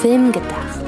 Film gedacht.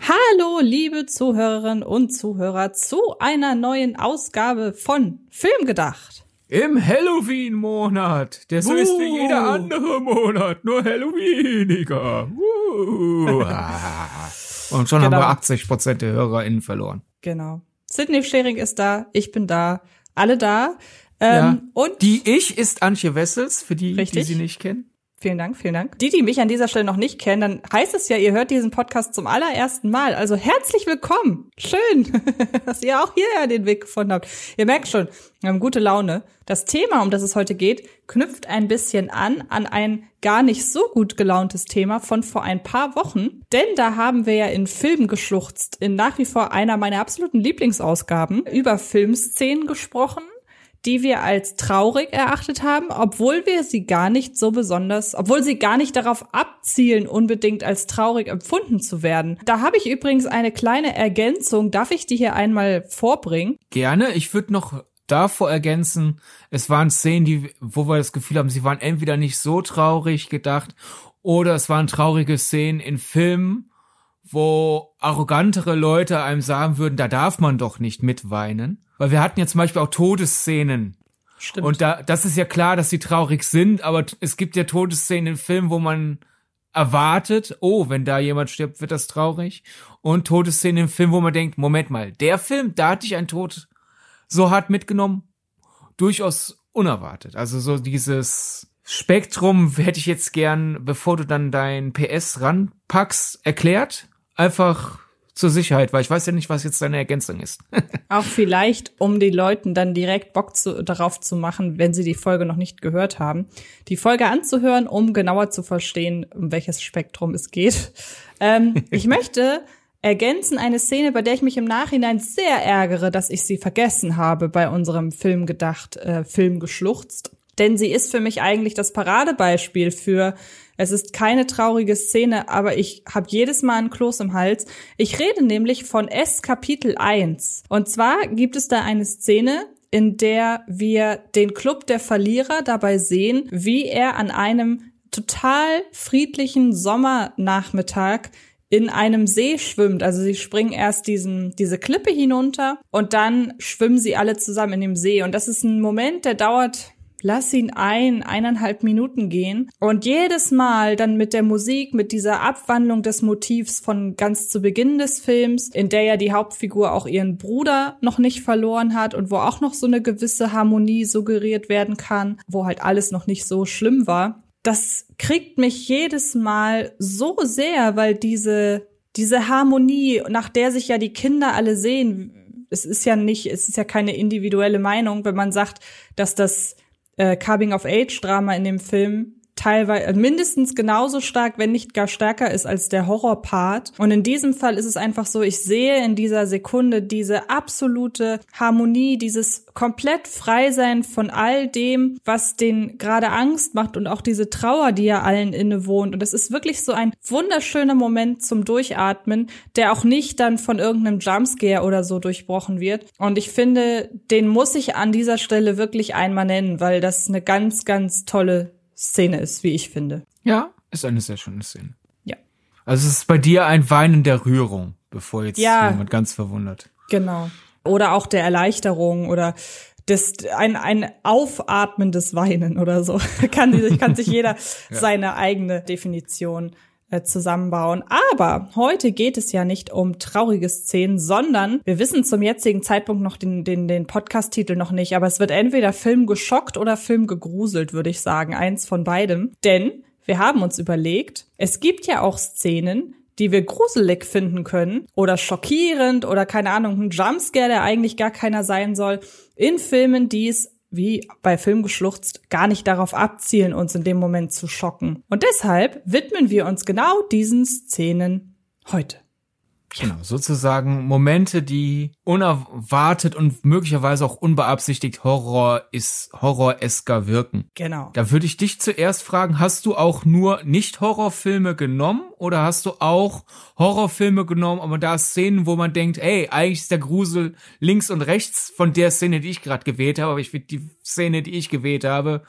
Hallo, liebe Zuhörerinnen und Zuhörer, zu einer neuen Ausgabe von Film gedacht. Im Halloween-Monat. Der so ist wie jeder andere Monat, nur Halloweeniger. Uh. Und schon Genau. haben wir 80 Prozent der HörerInnen verloren. Genau. Sydney Schering ist da, ich bin da, alle da. Ähm, Ja. Und Die Ich ist Antje Wessels, für die, Richtig. die sie nicht kennen. Vielen Dank, vielen Dank. Die, die mich an dieser Stelle noch nicht kennen, dann heißt es ja, ihr hört diesen Podcast zum allerersten Mal. Also herzlich willkommen. Schön, dass ihr auch hierher den Weg gefunden habt. Ihr merkt schon, wir haben gute Laune. Das Thema, um das es heute geht, knüpft ein bisschen an an ein gar nicht so gut gelauntes Thema von vor ein paar Wochen. Denn da haben wir ja in Filmen geschluchzt, in nach wie vor einer meiner absoluten Lieblingsausgaben, über Filmszenen gesprochen die wir als traurig erachtet haben, obwohl wir sie gar nicht so besonders, obwohl sie gar nicht darauf abzielen, unbedingt als traurig empfunden zu werden. Da habe ich übrigens eine kleine Ergänzung. Darf ich die hier einmal vorbringen? Gerne. Ich würde noch davor ergänzen, es waren Szenen, die, wo wir das Gefühl haben, sie waren entweder nicht so traurig gedacht oder es waren traurige Szenen in Filmen, wo arrogantere Leute einem sagen würden, da darf man doch nicht mitweinen. Weil wir hatten ja zum Beispiel auch Todesszenen. Stimmt. Und da, das ist ja klar, dass sie traurig sind, aber es gibt ja Todesszenen in Filmen, wo man erwartet, oh, wenn da jemand stirbt, wird das traurig. Und Todesszenen im Film, wo man denkt, Moment mal, der Film, da hatte ich einen Tod so hart mitgenommen, durchaus unerwartet. Also so dieses Spektrum hätte ich jetzt gern, bevor du dann dein PS ranpackst, erklärt. Einfach zur Sicherheit, weil ich weiß ja nicht, was jetzt deine Ergänzung ist. Auch vielleicht, um die Leuten dann direkt Bock zu, darauf zu machen, wenn sie die Folge noch nicht gehört haben, die Folge anzuhören, um genauer zu verstehen, um welches Spektrum es geht. Ähm, ich möchte ergänzen eine Szene, bei der ich mich im Nachhinein sehr ärgere, dass ich sie vergessen habe bei unserem Film gedacht, äh, Film geschluchzt. Denn sie ist für mich eigentlich das Paradebeispiel für, es ist keine traurige Szene, aber ich habe jedes Mal einen Kloß im Hals. Ich rede nämlich von S Kapitel 1. Und zwar gibt es da eine Szene, in der wir den Club der Verlierer dabei sehen, wie er an einem total friedlichen Sommernachmittag in einem See schwimmt. Also sie springen erst diesen, diese Klippe hinunter und dann schwimmen sie alle zusammen in dem See. Und das ist ein Moment, der dauert lass ihn ein, eineinhalb Minuten gehen. Und jedes Mal dann mit der Musik, mit dieser Abwandlung des Motivs von ganz zu Beginn des Films, in der ja die Hauptfigur auch ihren Bruder noch nicht verloren hat und wo auch noch so eine gewisse Harmonie suggeriert werden kann, wo halt alles noch nicht so schlimm war. Das kriegt mich jedes Mal so sehr, weil diese, diese Harmonie, nach der sich ja die Kinder alle sehen, es ist ja nicht, es ist ja keine individuelle Meinung, wenn man sagt, dass das äh, Coming-of-Age-Drama in dem Film teilweise äh, mindestens genauso stark, wenn nicht gar stärker ist als der Horror-Part. Und in diesem Fall ist es einfach so, ich sehe in dieser Sekunde diese absolute Harmonie, dieses komplett Freisein von all dem, was den gerade Angst macht und auch diese Trauer, die ja allen innewohnt. Und es ist wirklich so ein wunderschöner Moment zum Durchatmen, der auch nicht dann von irgendeinem Jumpscare oder so durchbrochen wird. Und ich finde, den muss ich an dieser Stelle wirklich einmal nennen, weil das eine ganz, ganz tolle Szene ist, wie ich finde. Ja, ist eine sehr schöne Szene. Ja. Also es ist bei dir ein Weinen der Rührung, bevor jetzt Ja. jemand ganz verwundert. Genau. Oder auch der Erleichterung oder das, ein, ein aufatmendes Weinen oder so. kann, sich- kann sich jeder seine eigene Definition zusammenbauen. Aber heute geht es ja nicht um traurige Szenen, sondern wir wissen zum jetzigen Zeitpunkt noch den, den, den Podcast-Titel noch nicht, aber es wird entweder Film geschockt oder Film gegruselt, würde ich sagen. Eins von beidem. Denn wir haben uns überlegt, es gibt ja auch Szenen, die wir gruselig finden können oder schockierend oder keine Ahnung, ein Jumpscare, der eigentlich gar keiner sein soll, in Filmen, die es wie bei Film geschluchzt, gar nicht darauf abzielen, uns in dem Moment zu schocken. Und deshalb widmen wir uns genau diesen Szenen heute. Genau, sozusagen Momente, die unerwartet und möglicherweise auch unbeabsichtigt Horror ist, horroresker wirken. Genau. Da würde ich dich zuerst fragen, hast du auch nur Nicht-Horrorfilme genommen oder hast du auch Horrorfilme genommen, aber da Szenen, wo man denkt, ey, eigentlich ist der Grusel links und rechts von der Szene, die ich gerade gewählt habe, aber ich finde die Szene, die ich gewählt habe,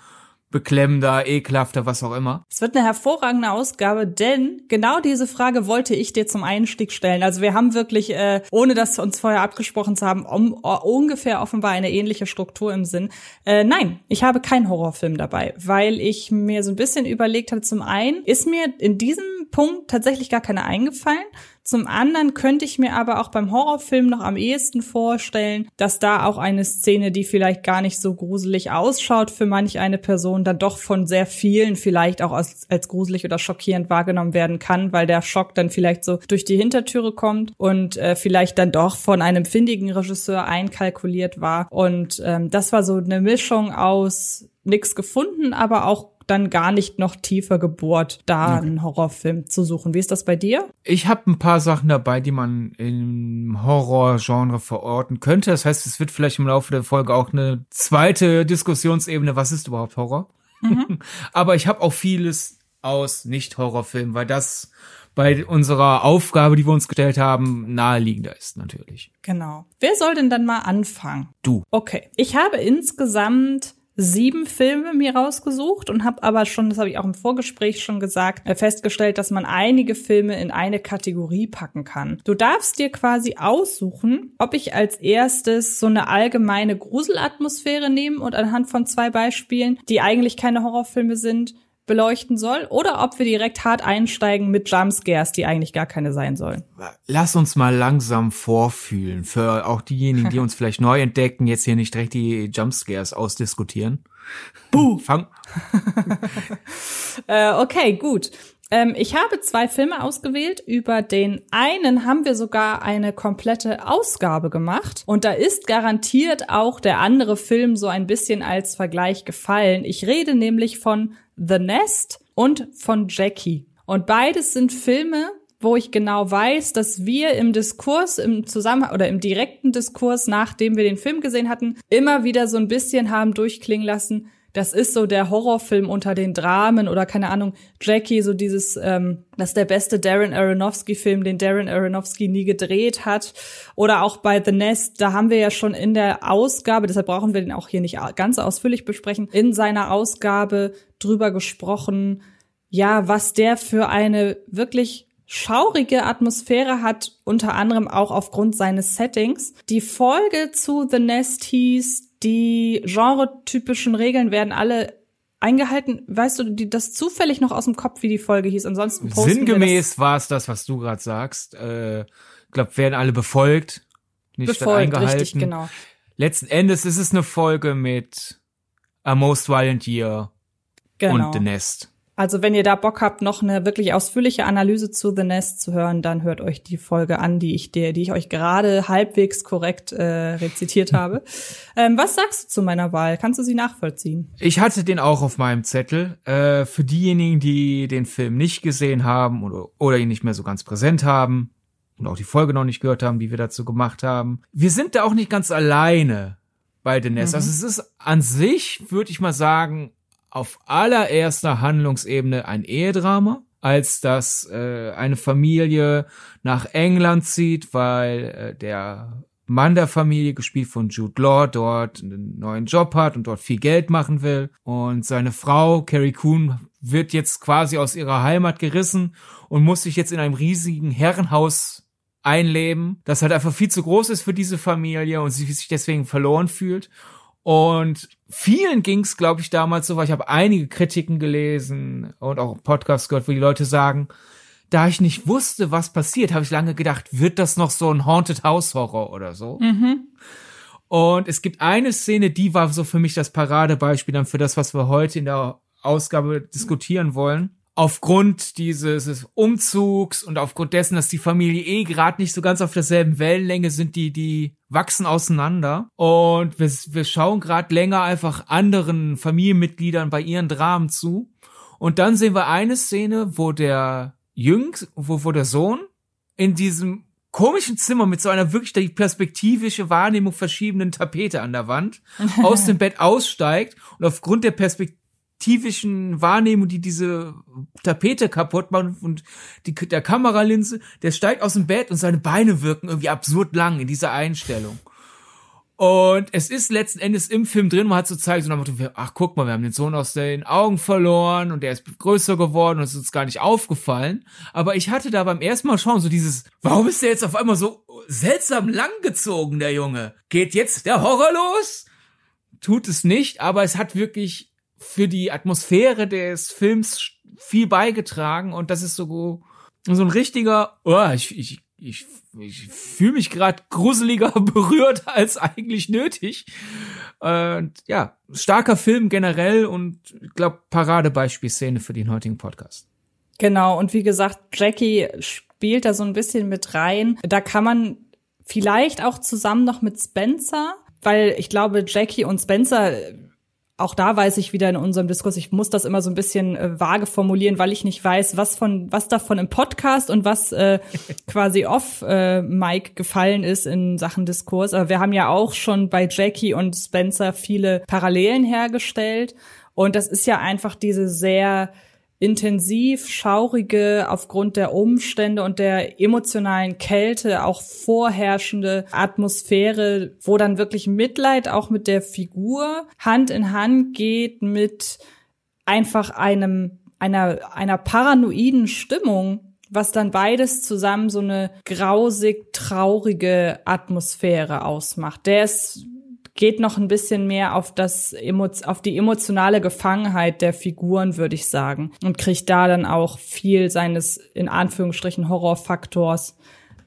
beklemmender, ekelhafter, was auch immer. Es wird eine hervorragende Ausgabe, denn genau diese Frage wollte ich dir zum Einstieg stellen. Also wir haben wirklich, äh, ohne das uns vorher abgesprochen zu haben, um, ungefähr offenbar eine ähnliche Struktur im Sinn. Äh, nein, ich habe keinen Horrorfilm dabei, weil ich mir so ein bisschen überlegt habe, zum einen ist mir in diesem Punkt tatsächlich gar keine eingefallen. Zum anderen könnte ich mir aber auch beim Horrorfilm noch am ehesten vorstellen, dass da auch eine Szene, die vielleicht gar nicht so gruselig ausschaut für manch eine Person, dann doch von sehr vielen vielleicht auch als, als gruselig oder schockierend wahrgenommen werden kann, weil der Schock dann vielleicht so durch die Hintertüre kommt und äh, vielleicht dann doch von einem findigen Regisseur einkalkuliert war. Und ähm, das war so eine Mischung aus nix gefunden, aber auch dann gar nicht noch tiefer gebohrt, da okay. einen Horrorfilm zu suchen. Wie ist das bei dir? Ich habe ein paar Sachen dabei, die man im Horrorgenre verorten könnte. Das heißt, es wird vielleicht im Laufe der Folge auch eine zweite Diskussionsebene, was ist überhaupt Horror? Mhm. Aber ich habe auch vieles aus Nicht-Horrorfilmen, weil das bei unserer Aufgabe, die wir uns gestellt haben, naheliegender ist natürlich. Genau. Wer soll denn dann mal anfangen? Du. Okay. Ich habe insgesamt sieben Filme mir rausgesucht und habe aber schon, das habe ich auch im Vorgespräch schon gesagt, äh, festgestellt, dass man einige Filme in eine Kategorie packen kann. Du darfst dir quasi aussuchen, ob ich als erstes so eine allgemeine Gruselatmosphäre nehme und anhand von zwei Beispielen, die eigentlich keine Horrorfilme sind, beleuchten soll oder ob wir direkt hart einsteigen mit Jumpscares, die eigentlich gar keine sein sollen. Lass uns mal langsam vorfühlen, für auch diejenigen, die uns vielleicht neu entdecken, jetzt hier nicht direkt die Jumpscares ausdiskutieren. Buh! Fang. äh, okay, gut. Ähm, ich habe zwei Filme ausgewählt. Über den einen haben wir sogar eine komplette Ausgabe gemacht. Und da ist garantiert auch der andere Film so ein bisschen als Vergleich gefallen. Ich rede nämlich von The Nest und von Jackie. Und beides sind Filme, wo ich genau weiß, dass wir im Diskurs, im Zusammenhang oder im direkten Diskurs, nachdem wir den Film gesehen hatten, immer wieder so ein bisschen haben durchklingen lassen. Das ist so der Horrorfilm unter den Dramen oder keine Ahnung, Jackie, so dieses, ähm, das ist der beste Darren Aronofsky-Film, den Darren Aronofsky nie gedreht hat. Oder auch bei The Nest, da haben wir ja schon in der Ausgabe, deshalb brauchen wir den auch hier nicht ganz ausführlich besprechen, in seiner Ausgabe drüber gesprochen, ja, was der für eine wirklich schaurige Atmosphäre hat, unter anderem auch aufgrund seines Settings. Die Folge zu The Nest hieß, die genretypischen Regeln werden alle eingehalten. Weißt du, die, das zufällig noch aus dem Kopf, wie die Folge hieß? Ansonsten Sinngemäß war es das, was du gerade sagst. Äh, glaub, werden alle befolgt, nicht befolgt, eingehalten. Richtig, genau. Letzten Endes ist es eine Folge mit A Most Violent Year genau. und The Nest. Also wenn ihr da Bock habt, noch eine wirklich ausführliche Analyse zu The Nest zu hören, dann hört euch die Folge an, die ich dir, die ich euch gerade halbwegs korrekt äh, rezitiert habe. Ähm, was sagst du zu meiner Wahl? Kannst du sie nachvollziehen? Ich hatte den auch auf meinem Zettel. Äh, für diejenigen, die den Film nicht gesehen haben oder, oder ihn nicht mehr so ganz präsent haben und auch die Folge noch nicht gehört haben, die wir dazu gemacht haben. Wir sind da auch nicht ganz alleine bei The Nest. Mhm. Also es ist an sich, würde ich mal sagen, auf allererster Handlungsebene ein Ehedrama, als dass äh, eine Familie nach England zieht, weil äh, der Mann der Familie, gespielt von Jude Law, dort einen neuen Job hat und dort viel Geld machen will. Und seine Frau, Carrie Coon, wird jetzt quasi aus ihrer Heimat gerissen und muss sich jetzt in einem riesigen Herrenhaus einleben, das halt einfach viel zu groß ist für diese Familie und sie sich deswegen verloren fühlt. Und vielen ging's, glaube ich, damals so, weil ich habe einige Kritiken gelesen und auch Podcasts gehört, wo die Leute sagen, da ich nicht wusste, was passiert, habe ich lange gedacht, wird das noch so ein Haunted House Horror oder so? Mhm. Und es gibt eine Szene, die war so für mich das Paradebeispiel dann für das, was wir heute in der Ausgabe diskutieren wollen aufgrund dieses Umzugs und aufgrund dessen, dass die Familie eh gerade nicht so ganz auf derselben Wellenlänge sind, die die wachsen auseinander. Und wir, wir schauen gerade länger einfach anderen Familienmitgliedern bei ihren Dramen zu. Und dann sehen wir eine Szene, wo der Jüngst, wo, wo der Sohn in diesem komischen Zimmer mit so einer wirklich die perspektivische Wahrnehmung verschiebenden Tapete an der Wand aus dem Bett aussteigt und aufgrund der perspektivischen Wahrnehmung, die diese Tapete kaputt macht und die, der Kameralinse, der steigt aus dem Bett und seine Beine wirken irgendwie absurd lang in dieser Einstellung. Und es ist letzten Endes im Film drin, man hat so zeigt, so nach Motto, ach guck mal, wir haben den Sohn aus den Augen verloren und der ist größer geworden und es ist uns gar nicht aufgefallen. Aber ich hatte da beim ersten Mal schauen so dieses, warum ist der jetzt auf einmal so seltsam langgezogen, der Junge? Geht jetzt der Horror los? Tut es nicht, aber es hat wirklich für die Atmosphäre des Films viel beigetragen und das ist so, so ein richtiger, oh, ich, ich, ich ich fühle mich gerade gruseliger berührt als eigentlich nötig. Und ja, starker Film generell und ich glaube Paradebeispielszene für den heutigen Podcast. Genau, und wie gesagt, Jackie spielt da so ein bisschen mit rein. Da kann man vielleicht auch zusammen noch mit Spencer, weil ich glaube, Jackie und Spencer auch da weiß ich wieder in unserem Diskurs, ich muss das immer so ein bisschen äh, vage formulieren, weil ich nicht weiß, was von was davon im Podcast und was äh, quasi off äh, Mike gefallen ist in Sachen Diskurs. Aber wir haben ja auch schon bei Jackie und Spencer viele Parallelen hergestellt und das ist ja einfach diese sehr intensiv, schaurige, aufgrund der Umstände und der emotionalen Kälte auch vorherrschende Atmosphäre, wo dann wirklich Mitleid auch mit der Figur Hand in Hand geht mit einfach einem, einer, einer paranoiden Stimmung, was dann beides zusammen so eine grausig traurige Atmosphäre ausmacht. Der ist geht noch ein bisschen mehr auf das auf die emotionale Gefangenheit der Figuren, würde ich sagen, und kriegt da dann auch viel seines in Anführungsstrichen Horrorfaktors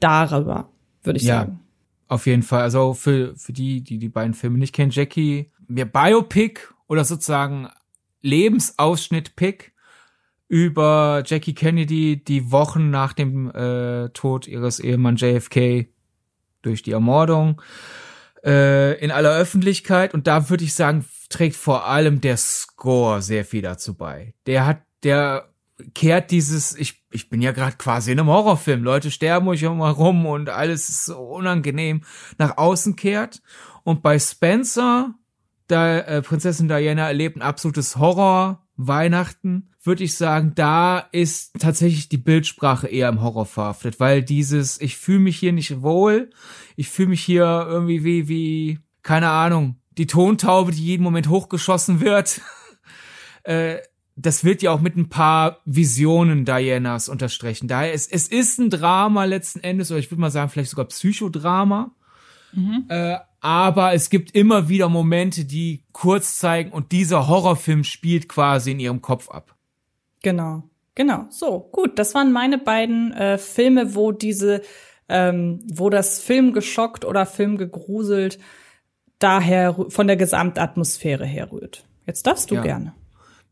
darüber, würde ich ja, sagen. Auf jeden Fall. Also für für die, die die beiden Filme nicht kennen, Jackie, mir Biopic oder sozusagen Lebensausschnitt-Pick über Jackie Kennedy, die Wochen nach dem äh, Tod ihres Ehemann JFK durch die Ermordung äh, in aller Öffentlichkeit und da würde ich sagen, trägt vor allem der Score sehr viel dazu bei. Der hat, der kehrt dieses, ich, ich bin ja gerade quasi in einem Horrorfilm, Leute sterben euch immer rum und alles ist so unangenehm, nach außen kehrt. Und bei Spencer, da äh, Prinzessin Diana erlebt ein absolutes Horror, Weihnachten, würde ich sagen, da ist tatsächlich die Bildsprache eher im Horror verhaftet, weil dieses, ich fühle mich hier nicht wohl, ich fühle mich hier irgendwie wie, wie, keine Ahnung, die Tontaube, die jeden Moment hochgeschossen wird. äh, das wird ja auch mit ein paar Visionen Dianas unterstrichen. Daher es, es ist ein Drama letzten Endes, oder ich würde mal sagen, vielleicht sogar Psychodrama. Mhm. Äh, aber es gibt immer wieder Momente, die kurz zeigen und dieser Horrorfilm spielt quasi in ihrem Kopf ab. Genau, genau. So, gut, das waren meine beiden äh, Filme, wo diese, ähm, wo das Film geschockt oder Film gegruselt daher von der Gesamtatmosphäre herrührt. Jetzt darfst du ja. gerne.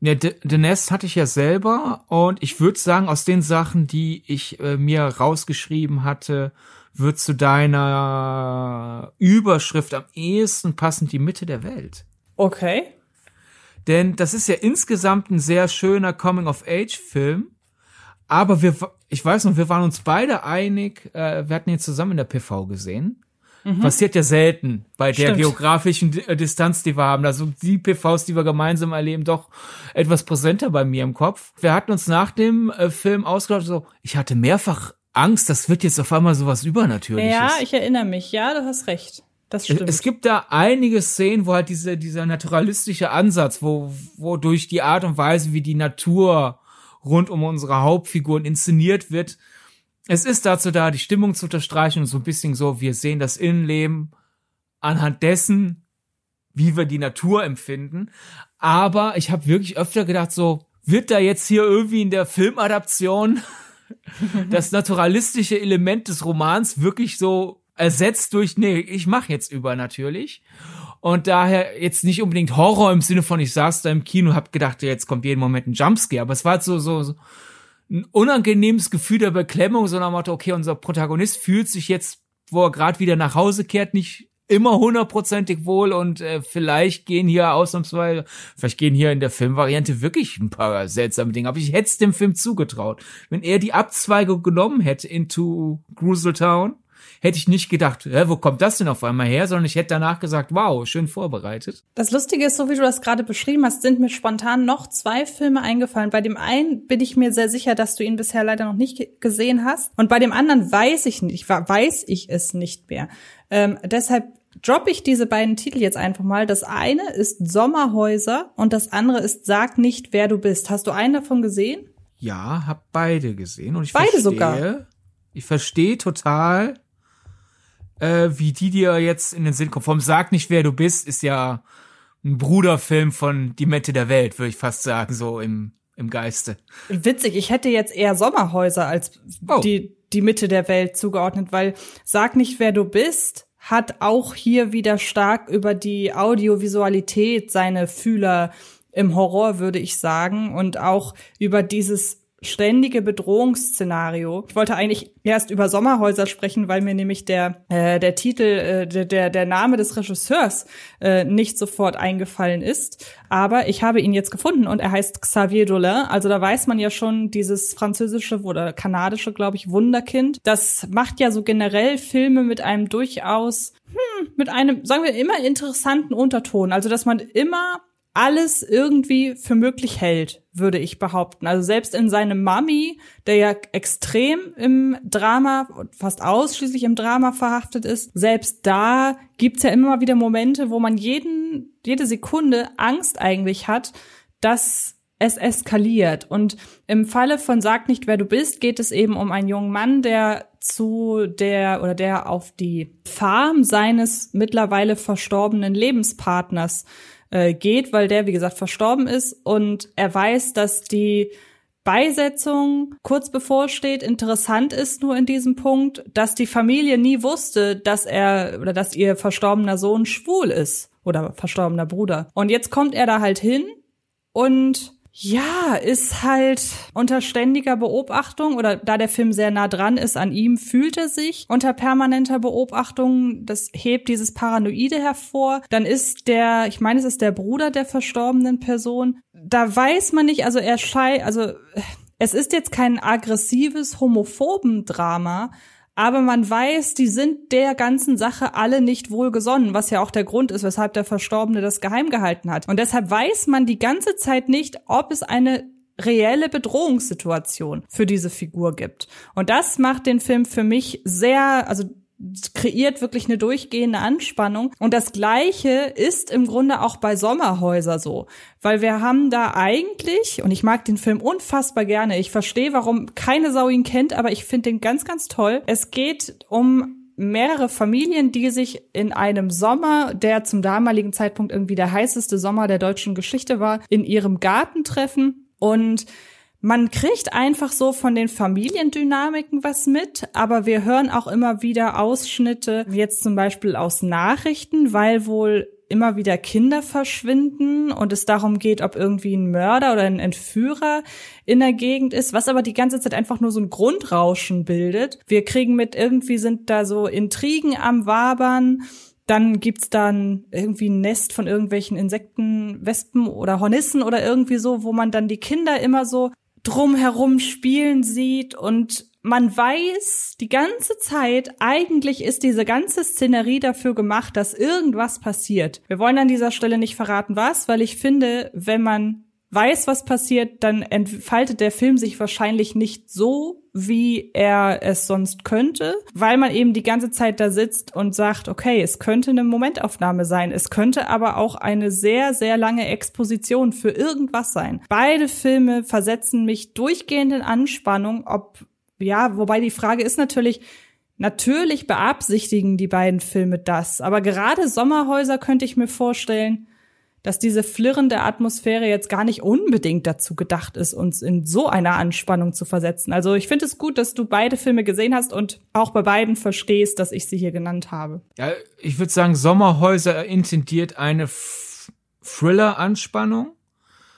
Ja, The Nest hatte ich ja selber und ich würde sagen, aus den Sachen, die ich äh, mir rausgeschrieben hatte, wird zu deiner Überschrift am ehesten passend die Mitte der Welt. Okay. Denn das ist ja insgesamt ein sehr schöner Coming-of-Age-Film. Aber wir, ich weiß noch, wir waren uns beide einig, äh, wir hatten ihn zusammen in der PV gesehen. Mhm. Passiert ja selten bei der Stimmt. geografischen äh, Distanz, die wir haben. Also die PVs, die wir gemeinsam erleben, doch etwas präsenter bei mir im Kopf. Wir hatten uns nach dem äh, Film ausgelacht, so, ich hatte mehrfach Angst, das wird jetzt auf einmal sowas Übernatürliches. Ja, ich erinnere mich, ja, du hast recht. Das stimmt. Es, es gibt da einige Szenen, wo halt diese, dieser naturalistische Ansatz, wo, wo durch die Art und Weise, wie die Natur rund um unsere Hauptfiguren inszeniert wird, es ist dazu da, die Stimmung zu unterstreichen und so ein bisschen so, wir sehen das Innenleben anhand dessen, wie wir die Natur empfinden. Aber ich habe wirklich öfter gedacht, so, wird da jetzt hier irgendwie in der Filmadaption das naturalistische Element des Romans wirklich so ersetzt durch, nee, ich mache jetzt übernatürlich. Und daher jetzt nicht unbedingt Horror im Sinne von, ich saß da im Kino, hab gedacht, jetzt kommt jeden Moment ein Jumpscare, aber es war so, so, so ein unangenehmes Gefühl der Beklemmung, sondern Motto, okay, unser Protagonist fühlt sich jetzt, wo er gerade wieder nach Hause kehrt, nicht immer hundertprozentig wohl und äh, vielleicht gehen hier ausnahmsweise, vielleicht gehen hier in der Filmvariante wirklich ein paar seltsame Dinge, aber ich hätte es dem Film zugetraut. Wenn er die Abzweigung genommen hätte into Gruseltown, hätte ich nicht gedacht, hä, wo kommt das denn auf einmal her, sondern ich hätte danach gesagt, wow, schön vorbereitet. Das Lustige ist, so wie du das gerade beschrieben hast, sind mir spontan noch zwei Filme eingefallen. Bei dem einen bin ich mir sehr sicher, dass du ihn bisher leider noch nicht gesehen hast. Und bei dem anderen weiß ich nicht, weiß ich es nicht mehr. Ähm, deshalb droppe ich diese beiden Titel jetzt einfach mal. Das eine ist Sommerhäuser und das andere ist Sag nicht, wer du bist. Hast du einen davon gesehen? Ja, hab beide gesehen und ich beide verstehe, sogar. Ich verstehe total, äh, wie die dir jetzt in den Sinn kommen. Vom Sag nicht, wer du bist, ist ja ein Bruderfilm von Die Mette der Welt, würde ich fast sagen, so im, im Geiste. Witzig, ich hätte jetzt eher Sommerhäuser als oh. die, die Mitte der Welt zugeordnet, weil Sag nicht, wer du bist, hat auch hier wieder stark über die Audiovisualität seine Fühler im Horror, würde ich sagen, und auch über dieses ständige Bedrohungsszenario. Ich wollte eigentlich erst über Sommerhäuser sprechen, weil mir nämlich der äh, der Titel äh, der der der Name des Regisseurs äh, nicht sofort eingefallen ist, aber ich habe ihn jetzt gefunden und er heißt Xavier Dolan. Also da weiß man ja schon dieses französische oder kanadische, glaube ich, Wunderkind. Das macht ja so generell Filme mit einem durchaus hm, mit einem sagen wir immer interessanten Unterton, also dass man immer alles irgendwie für möglich hält, würde ich behaupten. Also selbst in seinem Mami, der ja extrem im Drama, fast ausschließlich im Drama verhaftet ist, selbst da gibt's ja immer wieder Momente, wo man jeden, jede Sekunde Angst eigentlich hat, dass es eskaliert. Und im Falle von Sag nicht, wer du bist, geht es eben um einen jungen Mann, der zu der oder der auf die Farm seines mittlerweile verstorbenen Lebenspartners äh, geht, weil der, wie gesagt, verstorben ist und er weiß, dass die Beisetzung kurz bevorsteht. Interessant ist nur in diesem Punkt, dass die Familie nie wusste, dass er oder dass ihr verstorbener Sohn schwul ist oder verstorbener Bruder. Und jetzt kommt er da halt hin und ja, ist halt unter ständiger Beobachtung oder da der Film sehr nah dran ist an ihm, fühlt er sich unter permanenter Beobachtung. Das hebt dieses Paranoide hervor. Dann ist der, ich meine, es ist der Bruder der verstorbenen Person. Da weiß man nicht, also er scheint, also es ist jetzt kein aggressives, homophoben Drama, aber man weiß, die sind der ganzen Sache alle nicht wohlgesonnen, was ja auch der Grund ist, weshalb der Verstorbene das geheim gehalten hat. Und deshalb weiß man die ganze Zeit nicht, ob es eine reelle Bedrohungssituation für diese Figur gibt. Und das macht den Film für mich sehr, also kreiert wirklich eine durchgehende Anspannung. Und das Gleiche ist im Grunde auch bei Sommerhäuser so. Weil wir haben da eigentlich, und ich mag den Film unfassbar gerne, ich verstehe, warum keine Sau ihn kennt, aber ich finde den ganz, ganz toll. Es geht um mehrere Familien, die sich in einem Sommer, der zum damaligen Zeitpunkt irgendwie der heißeste Sommer der deutschen Geschichte war, in ihrem Garten treffen und man kriegt einfach so von den Familiendynamiken was mit, aber wir hören auch immer wieder Ausschnitte, jetzt zum Beispiel aus Nachrichten, weil wohl immer wieder Kinder verschwinden und es darum geht, ob irgendwie ein Mörder oder ein Entführer in der Gegend ist, was aber die ganze Zeit einfach nur so ein Grundrauschen bildet. Wir kriegen mit, irgendwie sind da so Intrigen am Wabern. Dann gibt's dann irgendwie ein Nest von irgendwelchen Insekten, Wespen oder Hornissen oder irgendwie so, wo man dann die Kinder immer so drumherum spielen sieht und man weiß die ganze Zeit, eigentlich ist diese ganze Szenerie dafür gemacht, dass irgendwas passiert. Wir wollen an dieser Stelle nicht verraten, was, weil ich finde, wenn man weiß, was passiert, dann entfaltet der Film sich wahrscheinlich nicht so, wie er es sonst könnte, weil man eben die ganze Zeit da sitzt und sagt, okay, es könnte eine Momentaufnahme sein, es könnte aber auch eine sehr, sehr lange Exposition für irgendwas sein. Beide Filme versetzen mich durchgehend in Anspannung, ob, ja, wobei die Frage ist natürlich, Natürlich beabsichtigen die beiden Filme das, aber gerade Sommerhäuser könnte ich mir vorstellen, dass diese flirrende Atmosphäre jetzt gar nicht unbedingt dazu gedacht ist, uns in so eine Anspannung zu versetzen. Also ich finde es gut, dass du beide Filme gesehen hast und auch bei beiden verstehst, dass ich sie hier genannt habe. Ja, ich würde sagen, Sommerhäuser intendiert eine Thriller-Anspannung.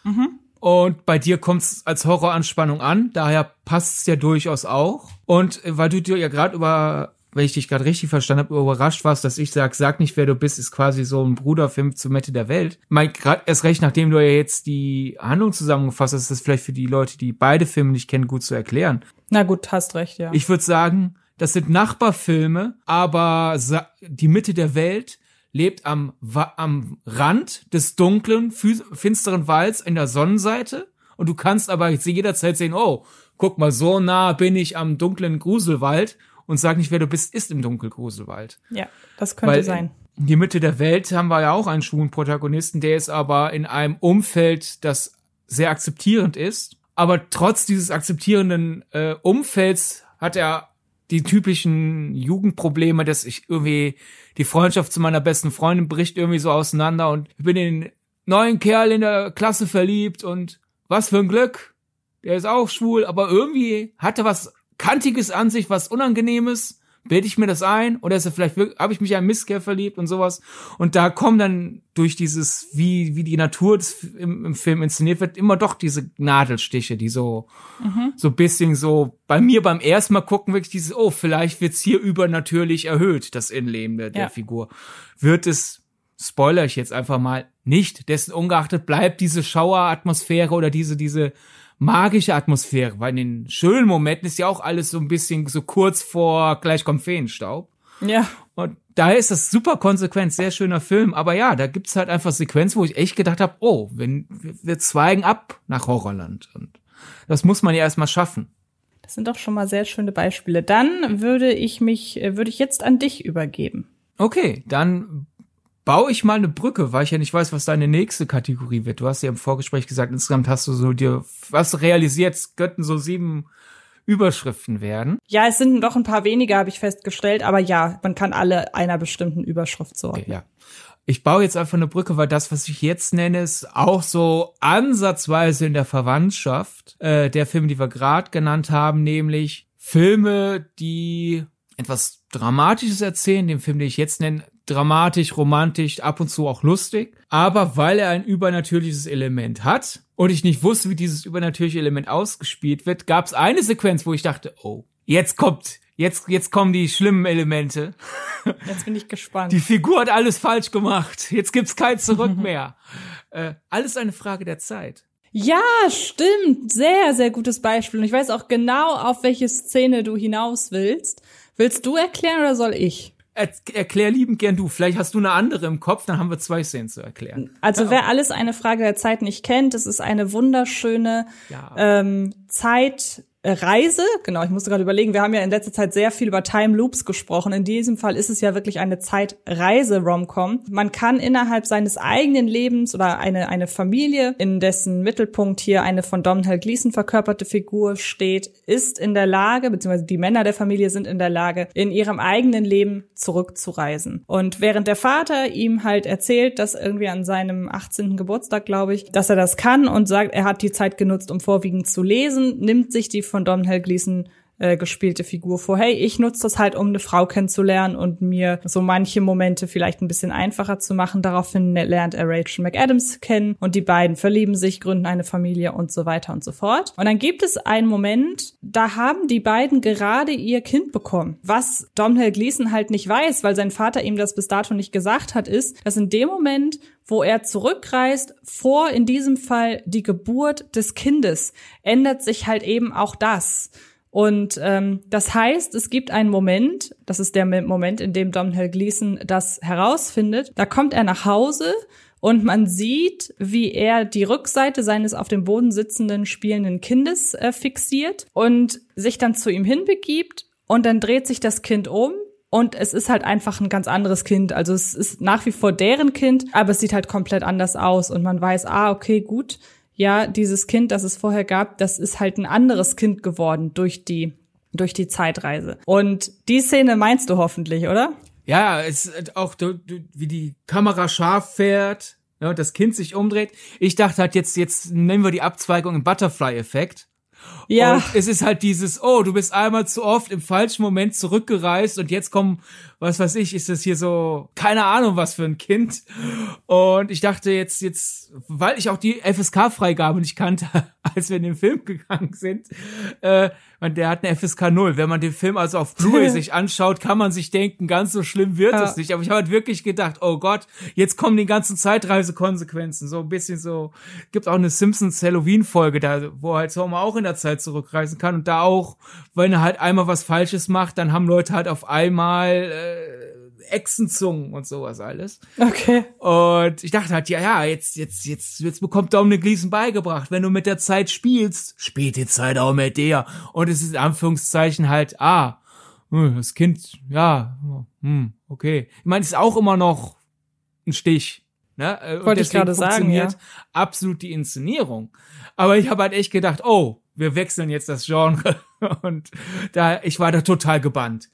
Mhm. Und bei dir kommt es als Horroranspannung an, daher passt es ja durchaus auch. Und weil du dir ja gerade über wenn ich dich gerade richtig verstanden habe, überrascht warst, dass ich sag, sag nicht, wer du bist, ist quasi so ein Bruderfilm zur Mitte der Welt. Mein, gerade erst recht, nachdem du ja jetzt die Handlung zusammengefasst hast, ist das vielleicht für die Leute, die beide Filme nicht kennen, gut zu erklären. Na gut, hast recht, ja. Ich würde sagen, Das sind Nachbarfilme, aber die Mitte der Welt lebt am, am Rand des dunklen, finsteren Walds in der Sonnenseite. Und du kannst aber jederzeit sehen, oh, guck mal, so nah bin ich am dunklen Gruselwald und sag nicht, wer du bist, ist im Dunkelgruselwald. Ja, das könnte Weil sein. In die Mitte der Welt haben wir ja auch einen schwulen Protagonisten, der ist aber in einem Umfeld, das sehr akzeptierend ist. Aber trotz dieses akzeptierenden äh, Umfelds hat er die typischen Jugendprobleme, dass ich irgendwie die Freundschaft zu meiner besten Freundin bricht irgendwie so auseinander und ich bin in den neuen Kerl in der Klasse verliebt und was für ein Glück. Der ist auch schwul, aber irgendwie hatte was Kantiges an sich, was Unangenehmes Bilde ich mir das ein? Oder ist er vielleicht habe ich mich an Misskerl verliebt und sowas? Und da kommen dann durch dieses, wie, wie die Natur im, im Film inszeniert wird, immer doch diese Nadelstiche, die so, mhm. so bisschen so, bei mir beim ersten Mal gucken wirklich dieses, oh, vielleicht wird's hier übernatürlich erhöht, das Innenleben der, der Figur. Wird es, spoiler ich jetzt einfach mal, nicht. Dessen ungeachtet bleibt diese Schaueratmosphäre oder diese, diese, magische Atmosphäre, weil in den schönen Momenten ist ja auch alles so ein bisschen so kurz vor gleich kommt Feenstaub. Ja. Und da ist das super konsequent, sehr schöner Film. Aber ja, da gibt's halt einfach Sequenzen, wo ich echt gedacht habe, oh, wenn, wir zweigen ab nach Horrorland. Und das muss man ja erstmal schaffen. Das sind doch schon mal sehr schöne Beispiele. Dann würde ich mich, äh, würde ich jetzt an dich übergeben. Okay, dann baue ich mal eine Brücke, weil ich ja nicht weiß, was deine nächste Kategorie wird. Du hast ja im Vorgespräch gesagt, insgesamt hast du so dir was realisiert, es könnten so sieben Überschriften werden. Ja, es sind doch ein paar weniger, habe ich festgestellt, aber ja, man kann alle einer bestimmten Überschrift zuordnen. Okay, ja. Ich baue jetzt einfach eine Brücke, weil das, was ich jetzt nenne, ist auch so ansatzweise in der Verwandtschaft äh, der Filme, die wir gerade genannt haben, nämlich Filme, die etwas Dramatisches erzählen, den Film, den ich jetzt nenne, dramatisch, romantisch, ab und zu auch lustig. Aber weil er ein übernatürliches Element hat und ich nicht wusste, wie dieses übernatürliche Element ausgespielt wird, gab es eine Sequenz, wo ich dachte, oh, jetzt kommt, jetzt, jetzt kommen die schlimmen Elemente. Jetzt bin ich gespannt. Die Figur hat alles falsch gemacht. Jetzt gibt's kein Zurück mehr. äh, alles eine Frage der Zeit. Ja, stimmt. Sehr, sehr gutes Beispiel. Und ich weiß auch genau, auf welche Szene du hinaus willst. Willst du erklären oder soll ich? Er, erklär liebend gern du. Vielleicht hast du eine andere im Kopf, dann haben wir zwei Szenen zu erklären. Also ja, wer alles eine Frage der Zeit nicht kennt, es ist eine wunderschöne ja. ähm, Zeit Reise, genau, ich musste gerade überlegen, wir haben ja in letzter Zeit sehr viel über Time Loops gesprochen. In diesem Fall ist es ja wirklich eine Zeitreise-Romcom. Man kann innerhalb seines eigenen Lebens oder eine, eine Familie, in dessen Mittelpunkt hier eine von Domhnall Gleeson verkörperte Figur steht, ist in der Lage, beziehungsweise die Männer der Familie sind in der Lage, in ihrem eigenen Leben zurückzureisen. Und während der Vater ihm halt erzählt, dass irgendwie an seinem 18. Geburtstag, glaube ich, dass er das kann und sagt, er hat die Zeit genutzt, um vorwiegend zu lesen, nimmt sich die von Domhnall Gleeson äh, gespielte Figur vor, hey, ich nutze das halt, um eine Frau kennenzulernen und mir so manche Momente vielleicht ein bisschen einfacher zu machen. Daraufhin lernt er Rachel McAdams kennen und die beiden verlieben sich, gründen eine Familie und so weiter und so fort. Und dann gibt es einen Moment, da haben die beiden gerade ihr Kind bekommen. Was Domhnall Gleeson halt nicht weiß, weil sein Vater ihm das bis dato nicht gesagt hat, ist, dass in dem Moment, wo er zurückreist, vor in diesem Fall die Geburt des Kindes, ändert sich halt eben auch das. Und ähm, das heißt, es gibt einen Moment, das ist der Moment, in dem Domhnall Gleeson das herausfindet. Da kommt er nach Hause und man sieht, wie er die Rückseite seines auf dem Boden sitzenden spielenden Kindes äh, fixiert und sich dann zu ihm hinbegibt. Und dann dreht sich das Kind um und es ist halt einfach ein ganz anderes Kind. Also es ist nach wie vor deren Kind, aber es sieht halt komplett anders aus. Und man weiß, ah, okay, gut, ja, dieses Kind, das es vorher gab, das ist halt ein anderes Kind geworden durch die, durch die Zeitreise. Und die Szene meinst du hoffentlich, oder? Ja, es ist auch, wie die Kamera scharf fährt, ja, das Kind sich umdreht. Ich dachte halt jetzt, jetzt nehmen wir die Abzweigung im Butterfly-Effekt. Ja. Und es ist halt dieses, oh, du bist einmal zu oft im falschen Moment zurückgereist und jetzt kommen, was weiß ich, ist das hier so, keine Ahnung, was für ein Kind. Und ich dachte jetzt, jetzt, weil ich auch die FSK-Freigabe nicht kannte, als wir in den Film gegangen sind, äh, man, der hat eine FSK 0. Wenn man den Film also auf Blu-ray sich anschaut, kann man sich denken, ganz so schlimm wird es nicht. Aber ich habe halt wirklich gedacht, oh Gott, jetzt kommen die ganzen Zeitreisekonsequenzen. So ein bisschen so, gibt auch eine Simpsons Halloween-Folge, da, wo halt Homer auch in der Zeit zurückreisen kann und da auch, wenn er halt einmal was Falsches macht, dann haben Leute halt auf einmal äh, Echsenzungen und sowas alles. Okay. Und ich dachte halt, ja, ja, jetzt, jetzt, jetzt, jetzt bekommt Dominic Gleason beigebracht, wenn du mit der Zeit spielst, spielt die Zeit auch mit dir. Und es ist in Anführungszeichen halt, ah, hm, das Kind, ja, hm, okay. Ich meine, es ist auch immer noch ein Stich. Ne? Äh, und Wollte ich gerade sagen, ja. absolut die Inszenierung. Aber ich habe halt echt gedacht, oh, wir wechseln jetzt das Genre. Und da, ich war da total gebannt.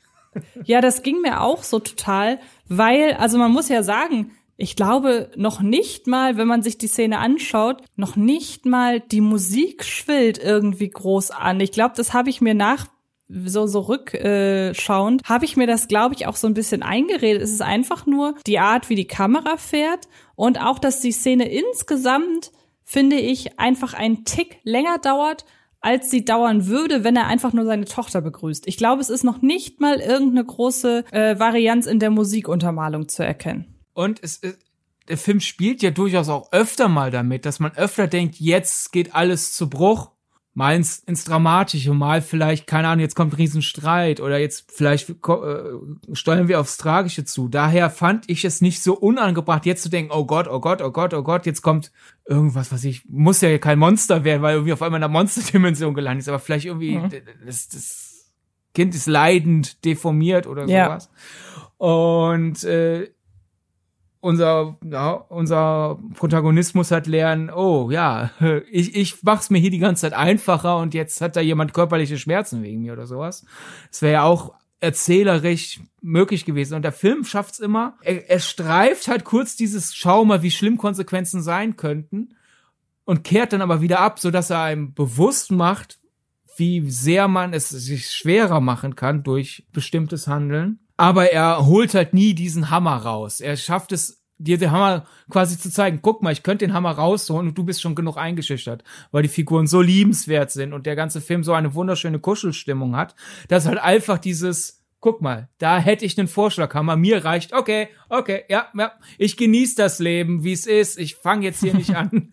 Ja, das ging mir auch so total, weil, also man muss ja sagen, ich glaube noch nicht mal, wenn man sich die Szene anschaut, noch nicht mal die Musik schwillt irgendwie groß an. Ich glaube, das habe ich mir nach so so rückschauend, äh, habe ich mir das glaube ich auch so ein bisschen eingeredet. Es ist einfach nur die Art, wie die Kamera fährt und auch, dass die Szene insgesamt finde ich einfach einen Tick länger dauert als sie dauern würde, wenn er einfach nur seine Tochter begrüßt. Ich glaube, es ist noch nicht mal irgendeine große äh, Varianz in der Musikuntermalung zu erkennen. Und es ist, der Film spielt ja durchaus auch öfter mal damit, dass man öfter denkt, jetzt geht alles zu Bruch mal ins, ins Dramatische, mal vielleicht, keine Ahnung, jetzt kommt ein Riesenstreit oder jetzt vielleicht äh, steuern wir aufs Tragische zu. Daher fand ich es nicht so unangebracht, jetzt zu denken, oh Gott, oh Gott, oh Gott, oh Gott, jetzt kommt irgendwas, was ich, muss ja kein Monster werden, weil irgendwie auf einmal in der Monsterdimension gelandet ist, aber vielleicht irgendwie, mhm. das, das Kind ist leidend, deformiert oder sowas. Ja. Und äh, unser, ja, unser Protagonist muss halt lernen, oh ja, ich, ich mach's mir hier die ganze Zeit einfacher und jetzt hat da jemand körperliche Schmerzen wegen mir oder sowas. Das wäre ja auch erzählerisch möglich gewesen. Und der Film schafft's immer, er, er streift halt kurz dieses Schau mal, wie schlimm Konsequenzen sein könnten und kehrt dann aber wieder ab, so dass er einem bewusst macht, wie sehr man es sich schwerer machen kann durch bestimmtes Handeln aber er holt halt nie diesen Hammer raus. Er schafft es, dir den Hammer quasi zu zeigen, guck mal, ich könnte den Hammer rausholen und du bist schon genug eingeschüchtert, weil die Figuren so liebenswert sind und der ganze Film so eine wunderschöne Kuschelstimmung hat, dass halt einfach dieses Guck mal, da hätte ich einen Vorschlaghammer. Mir reicht, okay, okay, ja, ja. Ich genieße das Leben, wie es ist. Ich fange jetzt hier nicht an,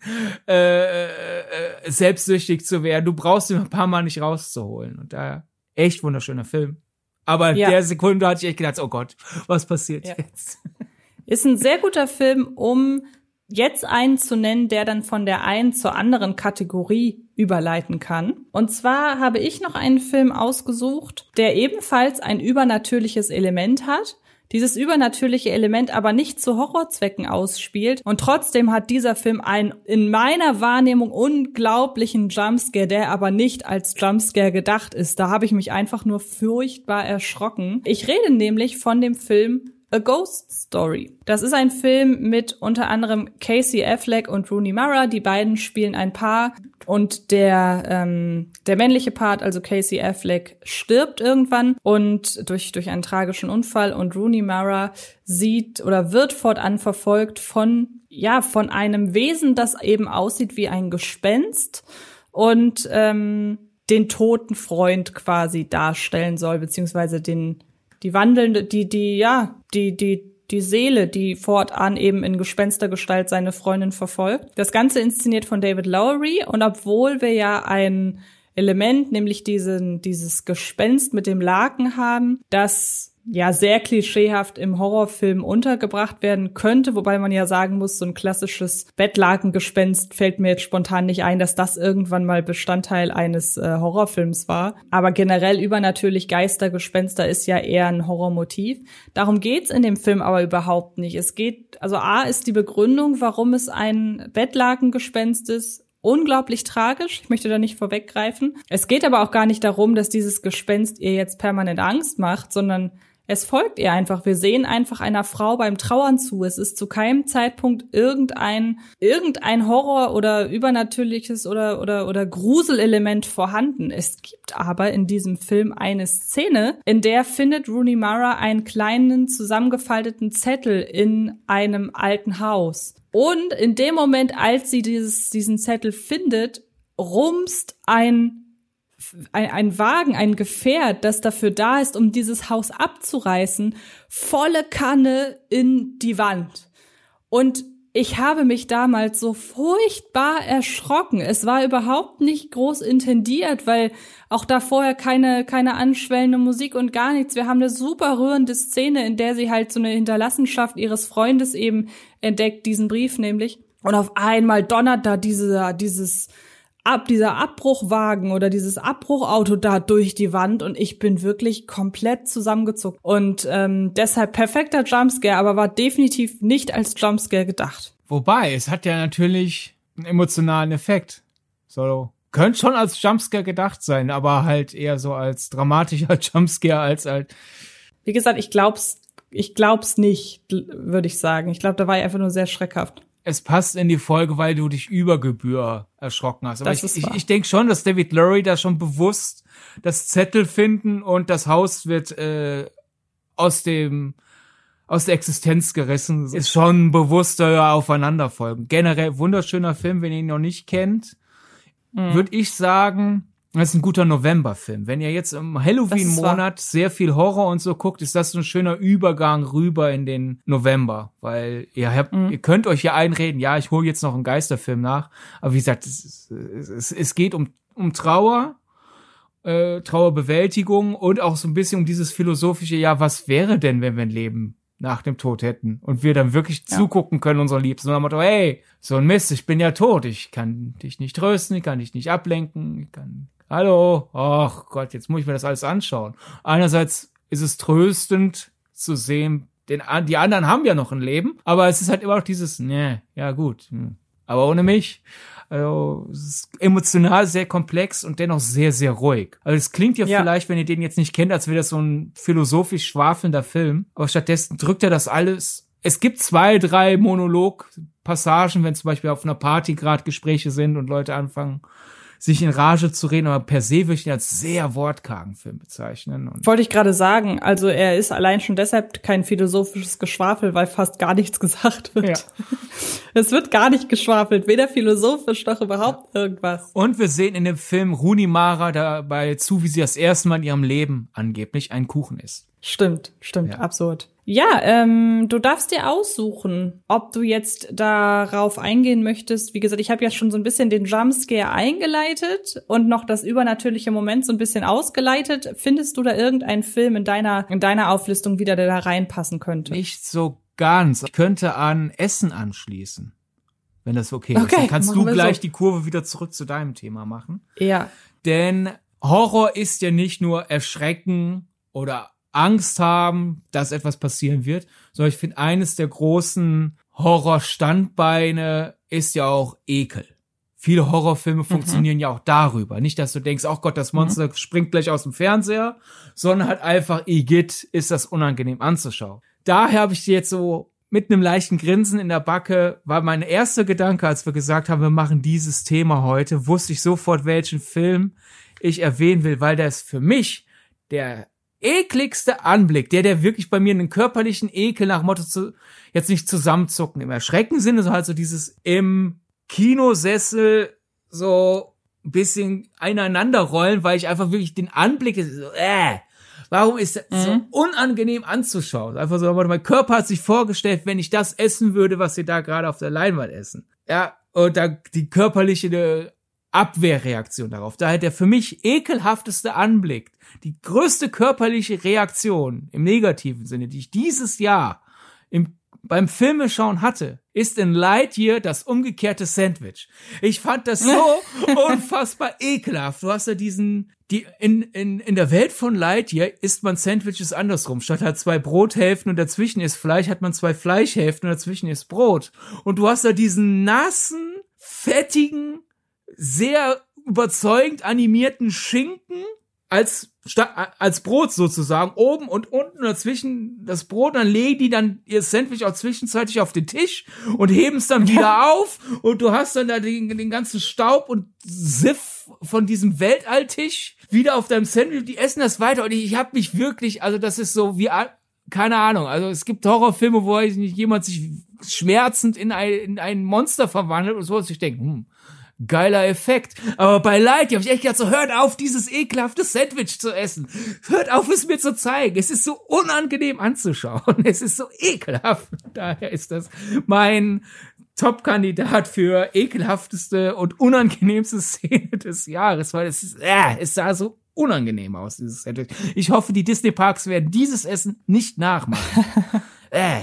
äh, äh, äh, selbstsüchtig zu werden. Du brauchst ihn ein paar Mal nicht rauszuholen. Und daher echt wunderschöner Film. Aber ja. der Sekunde hatte ich echt gedacht, oh Gott, was passiert ja. jetzt? Ist ein sehr guter Film, um jetzt einen zu nennen, der dann von der einen zur anderen Kategorie überleiten kann. Und zwar habe ich noch einen Film ausgesucht, der ebenfalls ein übernatürliches Element hat, dieses übernatürliche Element aber nicht zu Horrorzwecken ausspielt. Und trotzdem hat dieser Film einen in meiner Wahrnehmung unglaublichen Jumpscare, der aber nicht als Jumpscare gedacht ist. Da habe ich mich einfach nur furchtbar erschrocken. Ich rede nämlich von dem Film A Ghost Story. Das ist ein Film mit unter anderem Casey Affleck und Rooney Mara. Die beiden spielen ein Paar und der ähm, der männliche Part, also Casey Affleck, stirbt irgendwann und durch durch einen tragischen Unfall und Rooney Mara sieht oder wird fortan verfolgt von ja von einem Wesen, das eben aussieht wie ein Gespenst und ähm, den toten Freund quasi darstellen soll beziehungsweise den die wandelnde, die, die, ja, die, die, die Seele, die fortan eben in Gespenstergestalt seine Freundin verfolgt. Das Ganze inszeniert von David Lowery und obwohl wir ja ein Element, nämlich diesen, dieses Gespenst mit dem Laken haben, das ja sehr klischeehaft im Horrorfilm untergebracht werden könnte, wobei man ja sagen muss, so ein klassisches Bettlakengespenst fällt mir jetzt spontan nicht ein, dass das irgendwann mal Bestandteil eines äh, Horrorfilms war. Aber generell übernatürlich Geistergespenster ist ja eher ein Horrormotiv. Darum geht's in dem Film aber überhaupt nicht. Es geht, also A ist die Begründung, warum es ein Bettlakengespenst ist, unglaublich tragisch. Ich möchte da nicht vorweggreifen. Es geht aber auch gar nicht darum, dass dieses Gespenst ihr jetzt permanent Angst macht, sondern es folgt ihr einfach. Wir sehen einfach einer Frau beim Trauern zu. Es ist zu keinem Zeitpunkt irgendein, irgendein Horror oder übernatürliches oder, oder, oder Gruselelement vorhanden. Es gibt aber in diesem Film eine Szene, in der findet Rooney Mara einen kleinen zusammengefalteten Zettel in einem alten Haus. Und in dem Moment, als sie dieses, diesen Zettel findet, rumst ein ein, ein Wagen, ein Gefährt, das dafür da ist, um dieses Haus abzureißen, volle Kanne in die Wand. Und ich habe mich damals so furchtbar erschrocken. Es war überhaupt nicht groß intendiert, weil auch da vorher keine, keine anschwellende Musik und gar nichts. Wir haben eine super rührende Szene, in der sie halt so eine Hinterlassenschaft ihres Freundes eben entdeckt, diesen Brief nämlich. Und auf einmal donnert da diese, dieses, ab, dieser Abbruchwagen oder dieses Abbruchauto da durch die Wand und ich bin wirklich komplett zusammengezuckt. Und ähm, deshalb perfekter Jumpscare, aber war definitiv nicht als Jumpscare gedacht. Wobei, es hat ja natürlich einen emotionalen Effekt. So, könnte schon als Jumpscare gedacht sein, aber halt eher so als dramatischer Jumpscare als halt. Wie gesagt, ich glaub's, ich glaub's nicht, würde ich sagen. Ich glaube, da war ich einfach nur sehr schreckhaft es passt in die Folge, weil du dich über Gebühr erschrocken hast. Aber das ich, ich, ich denke schon, dass David Lurie da schon bewusst das Zettel finden und das Haus wird äh, aus dem aus der Existenz gerissen. Ist schon bewusster aufeinanderfolgen. Generell wunderschöner Film, wenn ihr ihn noch nicht kennt, mhm. würde ich sagen, das ist ein guter November-Film. Wenn ihr jetzt im Halloween-Monat sehr viel Horror und so guckt, ist das so ein schöner Übergang rüber in den November. Weil ihr habt, mhm. ihr könnt euch ja einreden, ja, ich hole jetzt noch einen Geisterfilm nach. Aber wie gesagt, es, es, es geht um, um Trauer, äh, Trauerbewältigung und auch so ein bisschen um dieses philosophische, ja, was wäre denn, wenn wir ein Leben nach dem Tod hätten und wir dann wirklich ja. zugucken können, unsere Liebsten. Und dann Motto, hey, so ein Mist, ich bin ja tot, ich kann dich nicht trösten, ich kann dich nicht ablenken, ich kann, hallo, ach Gott, jetzt muss ich mir das alles anschauen. Einerseits ist es tröstend zu sehen, den, die anderen haben ja noch ein Leben, aber es ist halt immer noch dieses, ne, ja gut, hm. aber ohne mich. Also, es ist emotional sehr komplex und dennoch sehr, sehr ruhig. Also es klingt ja, ja, vielleicht, wenn ihr den jetzt nicht kennt, als wäre das so ein philosophisch schwafelnder Film. Aber stattdessen drückt er das alles. Es gibt zwei, drei Monologpassagen, wenn zum Beispiel auf einer Party gerade Gespräche sind und Leute anfangen, sich in Rage zu reden, aber per se würde ich ihn als sehr wortkargen Film bezeichnen. Und Wollte ich gerade sagen, also er ist allein schon deshalb kein philosophisches Geschwafel, weil fast gar nichts gesagt wird. Ja. Es wird gar nicht geschwafelt, weder philosophisch noch überhaupt ja. irgendwas. Und wir sehen in dem Film Runi Mara dabei zu, wie sie das erste Mal in ihrem Leben angeblich einen Kuchen isst. Stimmt, stimmt, ja. absurd. Ja, ähm, du darfst dir aussuchen, ob du jetzt darauf eingehen möchtest. Wie gesagt, ich habe ja schon so ein bisschen den Jumpscare eingeleitet und noch das übernatürliche Moment so ein bisschen ausgeleitet. Findest du da irgendeinen Film in deiner in deiner Auflistung wieder, der da reinpassen könnte? Nicht so ganz. Ich könnte an Essen anschließen, wenn das okay, okay ist. Dann kannst du gleich so. die Kurve wieder zurück zu deinem Thema machen. Ja. Denn Horror ist ja nicht nur Erschrecken oder Angst haben, dass etwas passieren wird, sondern ich finde, eines der großen Horrorstandbeine ist ja auch Ekel. Viele Horrorfilme mhm. funktionieren ja auch darüber. Nicht, dass du denkst, oh Gott, das Monster mhm. springt gleich aus dem Fernseher, sondern halt einfach, Igitt, ist das unangenehm anzuschauen. Daher habe ich dir jetzt so mit einem leichten Grinsen in der Backe, war mein erster Gedanke, als wir gesagt haben, wir machen dieses Thema heute, wusste ich sofort, welchen Film ich erwähnen will, weil der ist für mich der ekligste Anblick, der, der wirklich bei mir einen körperlichen Ekel nach Motto zu, jetzt nicht zusammenzucken im Erschrecken-Sinne, so halt so dieses im Kinosessel so ein bisschen einander rollen, weil ich einfach wirklich den Anblick, so, äh, warum ist das mhm. so unangenehm anzuschauen? Einfach so, mein Körper hat sich vorgestellt, wenn ich das essen würde, was sie da gerade auf der Leinwand essen. Ja, und da die körperliche Abwehrreaktion darauf. Daher der für mich ekelhafteste Anblick, die größte körperliche Reaktion im negativen Sinne, die ich dieses Jahr im, beim Filmeschauen hatte, ist in Lightyear das umgekehrte Sandwich. Ich fand das so unfassbar ekelhaft. Du hast ja diesen, die, in, in, in der Welt von Lightyear isst man Sandwiches andersrum. Statt halt zwei Brothälften und dazwischen ist Fleisch, hat man zwei Fleischhälften und dazwischen ist Brot. Und du hast da diesen nassen, fettigen, sehr überzeugend animierten Schinken als als Brot sozusagen oben und unten dazwischen das Brot dann legen die dann ihr Sandwich auch zwischenzeitlich auf den Tisch und heben es dann wieder auf und du hast dann da den, den ganzen Staub und Siff von diesem Weltalltisch wieder auf deinem Sandwich. Die essen das weiter und ich, ich habe mich wirklich also das ist so wie keine Ahnung also es gibt Horrorfilme wo ich nicht jemand sich schmerzend in ein, in ein Monster verwandelt und so und ich denke hm, geiler Effekt. Aber bei Lightyear habe ich echt gedacht, so hört auf, dieses ekelhafte Sandwich zu essen. Hört auf, es mir zu zeigen. Es ist so unangenehm anzuschauen. Es ist so ekelhaft. Daher ist das mein Top-Kandidat für ekelhafteste und unangenehmste Szene des Jahres, weil es, ist, äh, es sah so unangenehm aus, dieses Sandwich. Ich hoffe, die Disney-Parks werden dieses Essen nicht nachmachen. äh.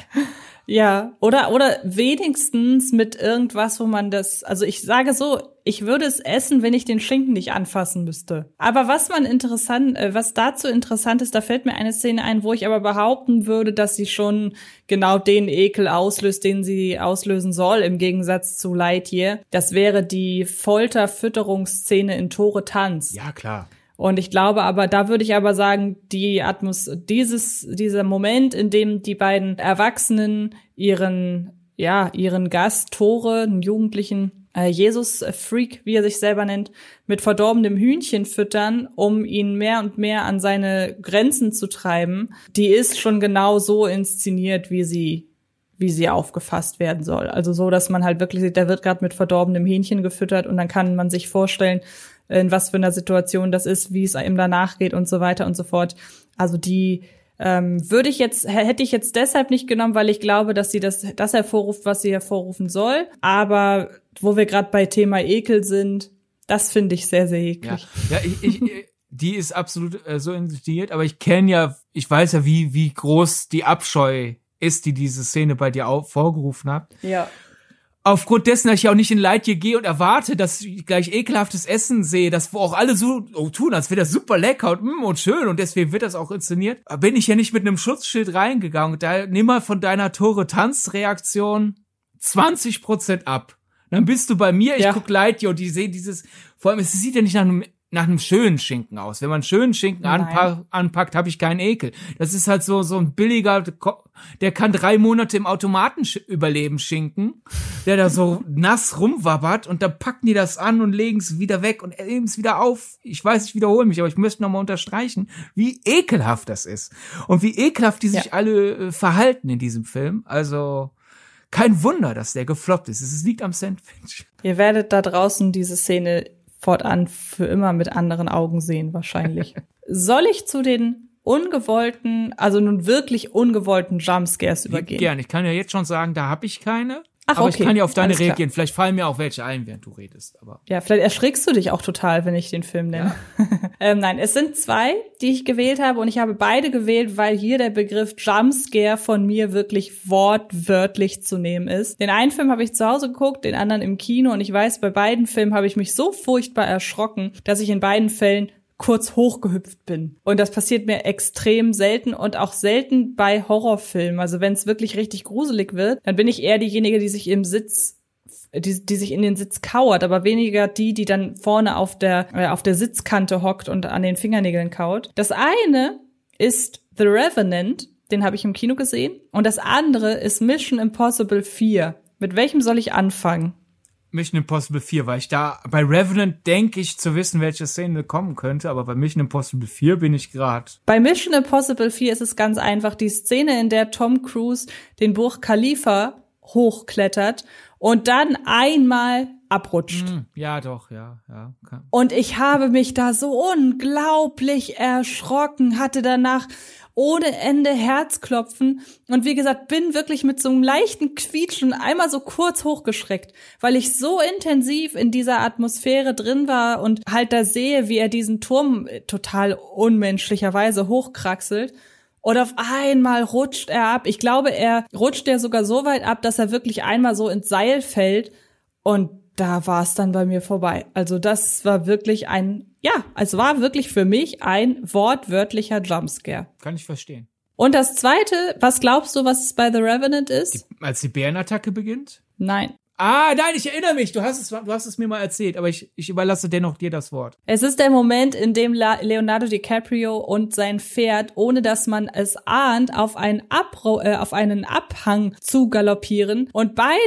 Ja, oder, oder wenigstens mit irgendwas, wo man das, also ich sage so, ich würde es essen, wenn ich den Schinken nicht anfassen müsste. Aber was man interessant, äh, was dazu interessant ist, da fällt mir eine Szene ein, wo ich aber behaupten würde, dass sie schon genau den Ekel auslöst, den sie auslösen soll, im Gegensatz zu Lightyear. Das wäre die Folterfütterungsszene in Tore Tanz. Ja, klar. Und ich glaube aber, da würde ich aber sagen, die Atmos, dieses, dieser Moment, in dem die beiden Erwachsenen ihren, ja, ihren Gast, Tore, einen Jugendlichen, äh, Jesus äh, Freak, wie er sich selber nennt, mit verdorbenem Hühnchen füttern, um ihn mehr und mehr an seine Grenzen zu treiben, die ist schon genau so inszeniert, wie sie wie sie aufgefasst werden soll. Also so, dass man halt wirklich sieht, der wird gerade mit verdorbenem Hähnchen gefüttert und dann kann man sich vorstellen, in was für einer Situation das ist, wie es ihm danach geht und so weiter und so fort. Also die ähm, würde ich jetzt, hätte ich jetzt deshalb nicht genommen, weil ich glaube, dass sie das, das hervorruft, was sie hervorrufen soll. Aber wo wir gerade bei Thema Ekel sind, das finde ich sehr, sehr eklig. Ja, ja ich, ich, die ist absolut äh, so inszeniert, aber ich kenne ja, ich weiß ja, wie, wie groß die Abscheu ist, die diese Szene bei dir auch vorgerufen hat. Ja aufgrund dessen, dass ich auch nicht in Leitje gehe und erwarte, dass ich gleich ekelhaftes Essen sehe, das wo auch alle so oh, tun, als wäre das super lecker und, mm, und schön und deswegen wird das auch inszeniert, bin ich ja nicht mit einem Schutzschild reingegangen. Da nimm mal von deiner Tore Tanzreaktion 20 Prozent ab. Dann bist du bei mir, ich ja. guck Leitje und die sehen dieses, vor allem, es sieht ja nicht nach einem nach einem schönen Schinken aus. Wenn man schönen Schinken anpa anpackt, habe ich keinen Ekel. Das ist halt so so ein billiger, der kann drei Monate im Automaten überleben Schinken, der da so nass rumwabbert und dann packen die das an und legen es wieder weg und nehmen es wieder auf. Ich weiß, ich wiederhole mich, aber ich möchte noch mal unterstreichen, wie ekelhaft das ist und wie ekelhaft die sich ja. alle äh, verhalten in diesem Film. Also kein Wunder, dass der gefloppt ist. Es liegt am Sandwich. Ihr werdet da draußen diese Szene fortan für immer mit anderen Augen sehen, wahrscheinlich. Soll ich zu den ungewollten, also nun wirklich ungewollten Jumpscares übergehen? Gerne. Ich kann ja jetzt schon sagen, da habe ich keine. Ach, aber okay. ich kann ja auf deine Alles reagieren. Klar. Vielleicht fallen mir auch welche ein, während du redest. Aber ja, vielleicht erschrickst du dich auch total, wenn ich den Film nenne. Ja. ähm, nein, es sind zwei, die ich gewählt habe und ich habe beide gewählt, weil hier der Begriff Jumpscare von mir wirklich wortwörtlich zu nehmen ist. Den einen Film habe ich zu Hause geguckt, den anderen im Kino und ich weiß, bei beiden Filmen habe ich mich so furchtbar erschrocken, dass ich in beiden Fällen kurz hochgehüpft bin. Und das passiert mir extrem selten und auch selten bei Horrorfilmen. Also wenn es wirklich richtig gruselig wird, dann bin ich eher diejenige, die sich im Sitz die, die sich in den Sitz kauert, aber weniger die, die dann vorne auf der, äh, auf der Sitzkante hockt und an den Fingernägeln kaut. Das eine ist The Revenant, den habe ich im Kino gesehen, und das andere ist Mission Impossible 4. Mit welchem soll ich anfangen? Mission Impossible 4, weil ich da bei Revenant denke ich zu wissen, welche Szene kommen könnte, aber bei Mission Impossible 4 bin ich gerade. Bei Mission Impossible 4 ist es ganz einfach die Szene, in der Tom Cruise den Burj Khalifa hochklettert und dann einmal abrutscht. Hm, ja, doch, ja, ja. Und ich habe mich da so unglaublich erschrocken, hatte danach ohne Ende Herzklopfen und wie gesagt, bin wirklich mit so einem leichten Quietschen einmal so kurz hochgeschreckt, weil ich so intensiv in dieser Atmosphäre drin war und halt da sehe, wie er diesen Turm total unmenschlicherweise hochkraxelt. Und auf einmal rutscht er ab. Ich glaube, er rutscht ja sogar so weit ab, dass er wirklich einmal so ins Seil fällt. Und da war es dann bei mir vorbei. Also das war wirklich ein ja, es war wirklich für mich ein wortwörtlicher Jumpscare. Kann ich verstehen. Und das zweite, was glaubst du, was es bei The Revenant ist? Die, als die Bärenattacke beginnt? Nein. Ah, nein, ich erinnere mich. Du hast es, du hast es mir mal erzählt, aber ich, ich überlasse dennoch dir das Wort. Es ist der Moment, in dem Leonardo DiCaprio und sein Pferd, ohne dass man es ahnt, auf einen, Abro äh, auf einen Abhang zu galoppieren. Und beide,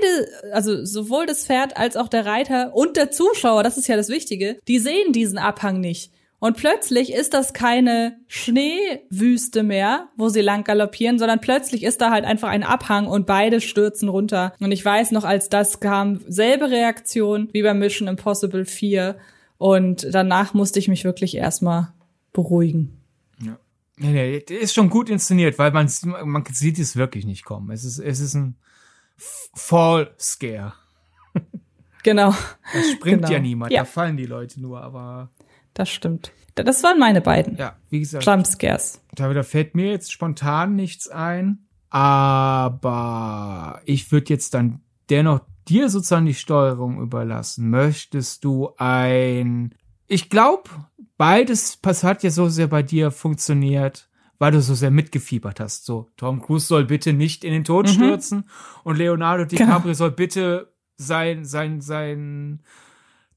also sowohl das Pferd als auch der Reiter und der Zuschauer, das ist ja das Wichtige, die sehen diesen Abhang nicht. Und plötzlich ist das keine Schneewüste mehr, wo sie lang galoppieren, sondern plötzlich ist da halt einfach ein Abhang und beide stürzen runter. Und ich weiß noch, als das kam, selbe Reaktion wie bei Mission Impossible 4. Und danach musste ich mich wirklich erstmal beruhigen. Ja. Nee, nee, ist schon gut inszeniert, weil man, man sieht es wirklich nicht kommen. Es ist, es ist ein Fall Scare. Genau. Da springt genau. ja niemand, ja. da fallen die Leute nur, aber. Das stimmt. Das waren meine beiden. Ja, wie gesagt. Jumpscares. Da, da fällt mir jetzt spontan nichts ein, aber ich würde jetzt dann dennoch dir sozusagen die Steuerung überlassen. Möchtest du ein, ich glaube, beides hat ja so sehr bei dir funktioniert, weil du so sehr mitgefiebert hast. So, Tom Cruise soll bitte nicht in den Tod Mhm. stürzen und Leonardo DiCaprio Genau. soll bitte sein, sein, sein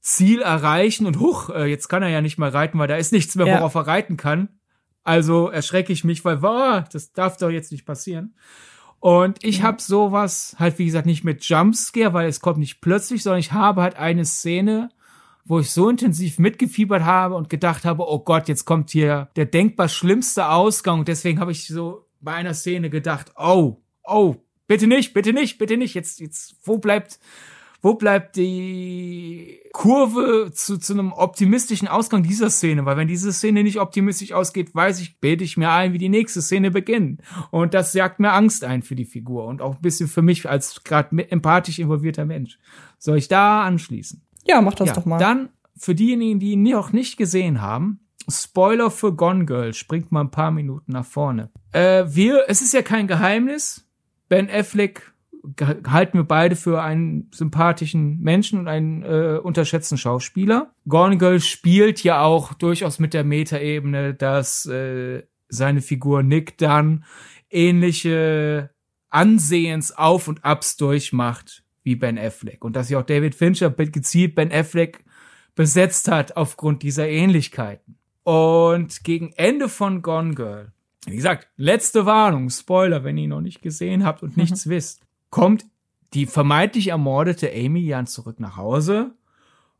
Ziel erreichen und huch, äh, jetzt kann er ja nicht mehr reiten, weil da ist nichts mehr, Ja. worauf er reiten kann. Also erschrecke ich mich, weil, wow, das darf doch jetzt nicht passieren. Und ich habe sowas halt, wie gesagt, nicht mit Jumpscare, weil es kommt nicht plötzlich, sondern ich habe halt eine Szene, wo ich so intensiv mitgefiebert habe und gedacht habe, oh Gott, jetzt kommt hier der denkbar schlimmste Ausgang. Und deswegen habe ich so bei einer Szene gedacht, oh, oh, bitte nicht, bitte nicht, bitte nicht. Jetzt, jetzt, wo bleibt, wo bleibt die Kurve zu, zu einem optimistischen Ausgang dieser Szene? Weil wenn diese Szene nicht optimistisch ausgeht, weiß ich, bete ich mir ein, wie die nächste Szene beginnt. Und das jagt mir Angst ein für die Figur und auch ein bisschen für mich als gerade empathisch involvierter Mensch. Soll ich da anschließen? Ja, mach das ja, doch mal. Dann für diejenigen, die ihn noch nicht gesehen haben, Spoiler für Gone Girl, springt mal ein paar Minuten nach vorne. Äh, wir, es ist ja kein Geheimnis. Ben Affleck halten wir beide für einen sympathischen Menschen und einen äh, unterschätzten Schauspieler. Gone Girl spielt ja auch durchaus mit der Metaebene, dass äh, seine Figur Nick dann ähnliche Ansehens-Auf- und Abs durchmacht wie Ben Affleck. Und dass ja auch David Fincher gezielt Ben Affleck besetzt hat aufgrund dieser Ähnlichkeiten. Und gegen Ende von Gone Girl, wie gesagt, letzte Warnung, Spoiler, wenn ihr ihn noch nicht gesehen habt und nichts wisst, kommt die vermeintlich ermordete Amy Jan zurück nach Hause.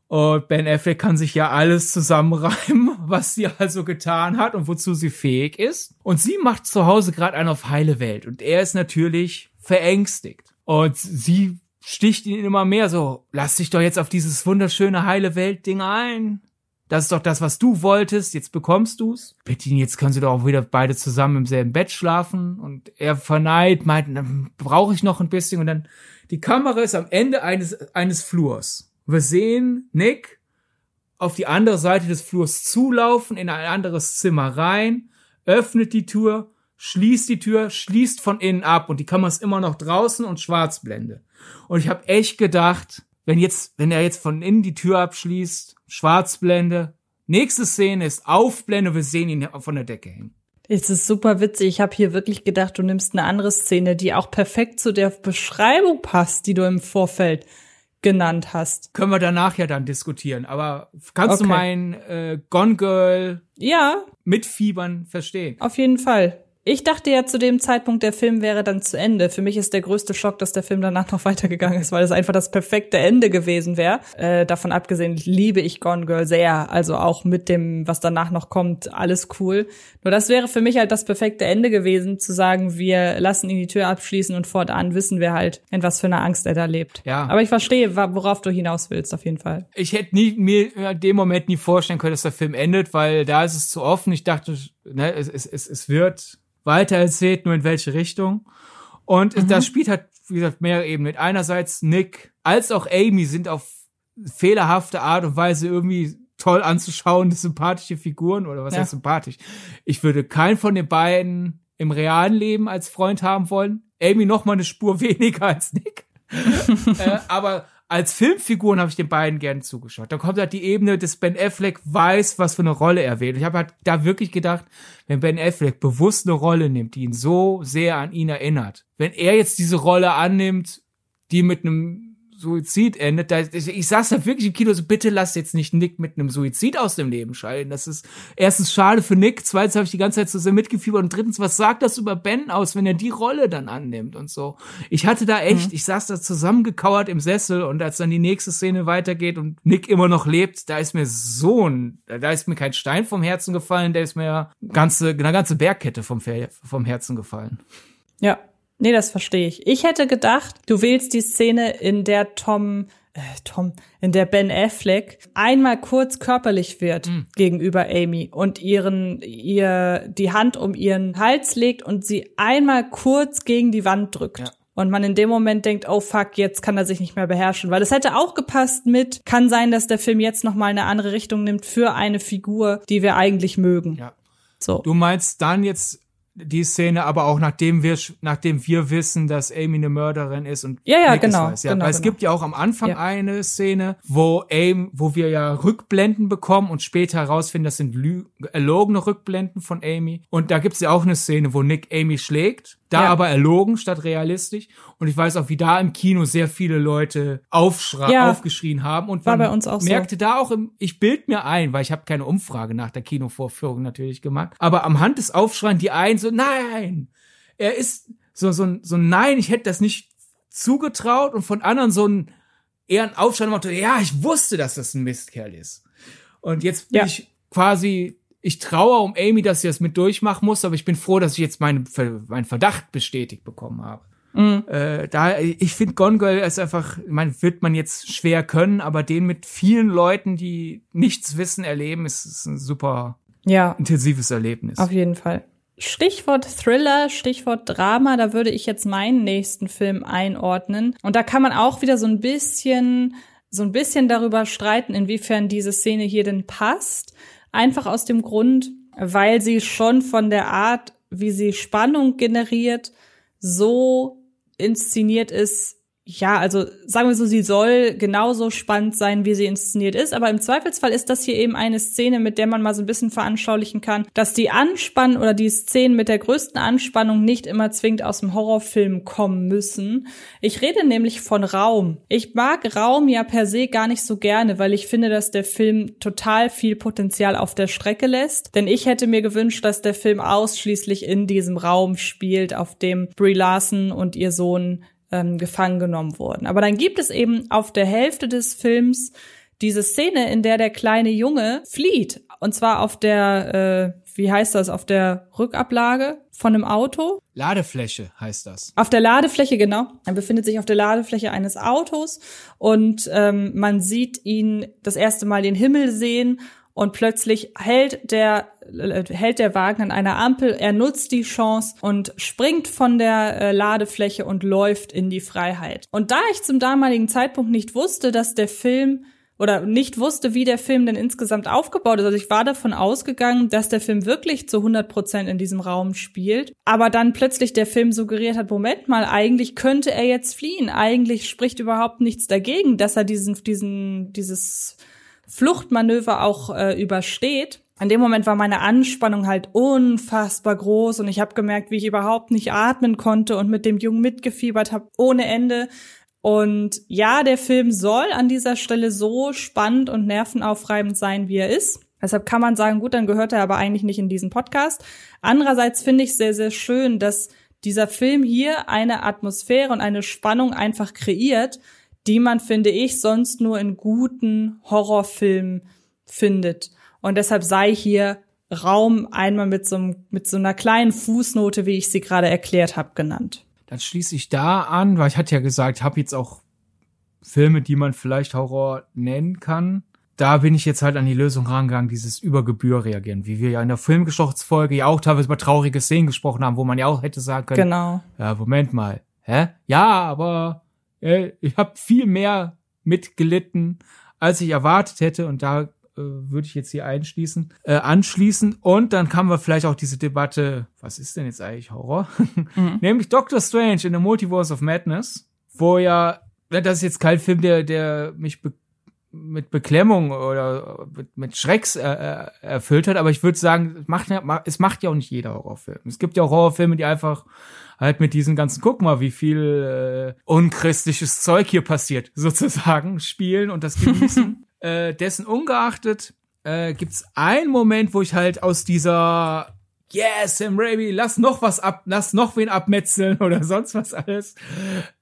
Und Ben Affleck kann sich ja alles zusammenreimen, was sie also getan hat und wozu sie fähig ist. Und sie macht zu Hause gerade einen auf heile Welt. Und er ist natürlich verängstigt. Und sie sticht ihn immer mehr so, lass dich doch jetzt auf dieses wunderschöne heile Welt-Ding ein. Das ist doch das, was du wolltest, jetzt bekommst du's. Bitte ihn, jetzt können sie doch auch wieder beide zusammen im selben Bett schlafen. Und er verneint, meint, dann brauche ich noch ein bisschen. Und dann, die Kamera ist am Ende eines, eines Flurs. Wir sehen Nick auf die andere Seite des Flurs zulaufen, in ein anderes Zimmer rein, öffnet die Tür, schließt die Tür, schließt von innen ab und die Kamera ist immer noch draußen und Schwarzblende. Und ich habe echt gedacht, wenn jetzt, wenn er jetzt von innen die Tür abschließt, Schwarzblende, nächste Szene ist Aufblende, wir sehen ihn von der Decke hängen. Es ist super witzig. Ich habe hier wirklich gedacht, du nimmst eine andere Szene, die auch perfekt zu der Beschreibung passt, die du im Vorfeld genannt hast. Können wir danach ja dann diskutieren. Aber kannst du Okay. mein äh, Gone Girl Ja, mitfiebern verstehen? auf jeden Fall. Ich dachte ja zu dem Zeitpunkt, der Film wäre dann zu Ende. Für mich ist der größte Schock, dass der Film danach noch weitergegangen ist, weil es einfach das perfekte Ende gewesen wäre. Äh, davon abgesehen liebe ich Gone Girl sehr. Also auch mit dem, was danach noch kommt, alles cool. Nur das wäre für mich halt das perfekte Ende gewesen, zu sagen, wir lassen ihn die Tür abschließen und fortan wissen wir halt, in was für einer Angst er da lebt. Ja. Aber ich verstehe, worauf du hinaus willst, auf jeden Fall. ich hätte nie, mir in dem Moment nie vorstellen können, dass der Film endet, weil da ist es zu offen. Ich dachte, ne, es, es, es wird weiter erzählt, nur in welche Richtung. Und das spielt halt, wie gesagt, mehrere Ebenen. Einerseits Nick als auch Amy sind auf fehlerhafte Art und Weise irgendwie toll anzuschauen, sympathische Figuren oder was Ja. heißt sympathisch. Ich würde keinen von den beiden im realen Leben als Freund haben wollen. Amy noch mal eine Spur weniger als Nick. äh, aber als Filmfiguren habe ich den beiden gerne zugeschaut. Da kommt halt die Ebene, dass Ben Affleck weiß, was für eine Rolle er wählt. Ich habe halt da wirklich gedacht, wenn Ben Affleck bewusst eine Rolle nimmt, die ihn so sehr an ihn erinnert, wenn er jetzt diese Rolle annimmt, die mit einem Suizid endet. Da, ich, saß da wirklich im Kino so, bitte lass jetzt nicht Nick mit einem Suizid aus dem Leben scheiden. Das ist erstens schade für Nick, zweitens habe ich die ganze Zeit so sehr mitgefiebert und drittens, was sagt das über Ben aus, wenn er die Rolle dann annimmt und so. Ich hatte da echt, mhm. ich saß da zusammengekauert im Sessel und als dann die nächste Szene weitergeht und Nick immer noch lebt, da ist mir so ein, da ist mir kein Stein vom Herzen gefallen, der ist mir ganze, eine ganze Bergkette vom, vom Herzen gefallen. Ja, Nee, das verstehe ich. Ich hätte gedacht, du wählst die Szene, in der Tom, äh, Tom, in der Ben Affleck einmal kurz körperlich wird mhm. gegenüber Amy und ihren, ihr die Hand um ihren Hals legt und sie einmal kurz gegen die Wand drückt. Ja. Und man in dem Moment denkt, oh fuck, jetzt kann er sich nicht mehr beherrschen. Weil es hätte auch gepasst mit, kann sein, dass der Film jetzt nochmal eine andere Richtung nimmt für eine Figur, die wir eigentlich mögen. Ja. So. Du meinst dann jetzt die Szene, aber auch nachdem wir, nachdem wir wissen, dass Amy eine Mörderin ist und ja, ja, genau, weiß. Ja, genau, weil es genau. gibt ja auch am Anfang ja. eine Szene, wo Amy, wo wir ja Rückblenden bekommen und später herausfinden, das sind erlogene Rückblenden von Amy. Und da gibt es ja auch eine Szene, wo Nick Amy schlägt da ja. aber erlogen statt realistisch. Und ich weiß auch, wie da im Kino sehr viele Leute aufschra ja. aufgeschrien haben. Und War bei uns auch merkte so. da auch, im, ich bild mir ein, weil ich habe keine Umfrage nach der Kinovorführung natürlich gemacht. Aber am Hand des Aufschreien die einen so, nein, er ist so, so, so nein, ich hätte das nicht zugetraut. Und von anderen so ein eher ein Aufschrei, ja, ich wusste, dass das ein Mistkerl ist. Und jetzt bin ja. ich quasi ich traue um Amy, dass sie das mit durchmachen muss, aber ich bin froh, dass ich jetzt meinen, meinen Verdacht bestätigt bekommen habe. Mhm. Äh, da, ich finde Gone Girl ist einfach, man wird man jetzt schwer können, aber den mit vielen Leuten, die nichts wissen, erleben, ist, ist ein super ja. intensives Erlebnis. Auf jeden Fall. Stichwort Thriller, Stichwort Drama, da würde ich jetzt meinen nächsten Film einordnen. Und da kann man auch wieder so ein bisschen, so ein bisschen darüber streiten, inwiefern diese Szene hier denn passt. Einfach aus dem Grund, weil sie schon von der Art, wie sie Spannung generiert, so inszeniert ist, ja, also sagen wir so, sie soll genauso spannend sein, wie sie inszeniert ist, aber im Zweifelsfall ist das hier eben eine Szene, mit der man mal so ein bisschen veranschaulichen kann, dass die Anspannung oder die Szenen mit der größten Anspannung nicht immer zwingend aus dem Horrorfilm kommen müssen. Ich rede nämlich von Raum. Ich mag Raum ja per se gar nicht so gerne, weil ich finde, dass der Film total viel Potenzial auf der Strecke lässt, denn ich hätte mir gewünscht, dass der Film ausschließlich in diesem Raum spielt, auf dem Brie Larson und ihr Sohn ähm, gefangen genommen wurden. Aber dann gibt es eben auf der Hälfte des Films diese Szene, in der der kleine Junge flieht. Und zwar auf der, äh, wie heißt das, auf der Rückablage von einem Auto. Ladefläche heißt das. Auf der Ladefläche, genau. Er befindet sich auf der Ladefläche eines Autos und ähm, man sieht ihn das erste Mal den Himmel sehen und plötzlich hält der äh, hält der Wagen an einer Ampel, er nutzt die Chance und springt von der äh, Ladefläche und läuft in die Freiheit. Und da ich zum damaligen Zeitpunkt nicht wusste, dass der Film oder nicht wusste, wie der Film denn insgesamt aufgebaut ist. Also ich war davon ausgegangen, dass der Film wirklich zu 100 Prozent in diesem Raum spielt. Aber dann plötzlich der Film suggeriert hat, Moment mal, eigentlich könnte er jetzt fliehen. Eigentlich spricht überhaupt nichts dagegen, dass er diesen, diesen, dieses Fluchtmanöver auch äh, übersteht. In dem Moment war meine Anspannung halt unfassbar groß und ich habe gemerkt, wie ich überhaupt nicht atmen konnte und mit dem Jungen mitgefiebert habe ohne Ende. Und ja, der Film soll an dieser Stelle so spannend und nervenaufreibend sein, wie er ist. Deshalb kann man sagen, gut, dann gehört er aber eigentlich nicht in diesen Podcast. Andererseits finde ich sehr, sehr schön, dass dieser Film hier eine Atmosphäre und eine Spannung einfach kreiert, die man, finde ich, sonst nur in guten Horrorfilmen findet. Und deshalb sei hier Raum einmal mit so, mit so einer kleinen Fußnote, wie ich sie gerade erklärt habe, genannt. Dann schließe ich da an, weil ich hatte ja gesagt, habe jetzt auch Filme, die man vielleicht Horror nennen kann. Da bin ich jetzt halt an die Lösung rangegangen, dieses Übergebühr reagieren, wie wir ja in der Filmgeschichtsfolge ja auch teilweise über traurige Szenen gesprochen haben, wo man ja auch hätte sagen können, genau. ja, Moment mal, hä? Ja, aber ich habe viel mehr mitgelitten, als ich erwartet hätte und da äh, würde ich jetzt hier einschließen, äh, anschließen und dann kann wir vielleicht auch diese Debatte, was ist denn jetzt eigentlich Horror? Mhm. Nämlich Doctor Strange in the Multiverse of Madness, wo ja, das ist jetzt kein Film, der, der mich mit Beklemmung oder mit, mit Schrecks äh, äh erfüllt hat, aber ich würde sagen, es macht, ja, es macht ja auch nicht jeder Horrorfilm. Es gibt ja auch Horrorfilme, die einfach halt mit diesen ganzen, guck mal, wie viel äh, unchristliches Zeug hier passiert, sozusagen, spielen und das genießen. äh, dessen ungeachtet äh, gibt's einen Moment, wo ich halt aus dieser yes, Sam Raimi, lass noch was ab, lass noch wen abmetzeln oder sonst was alles,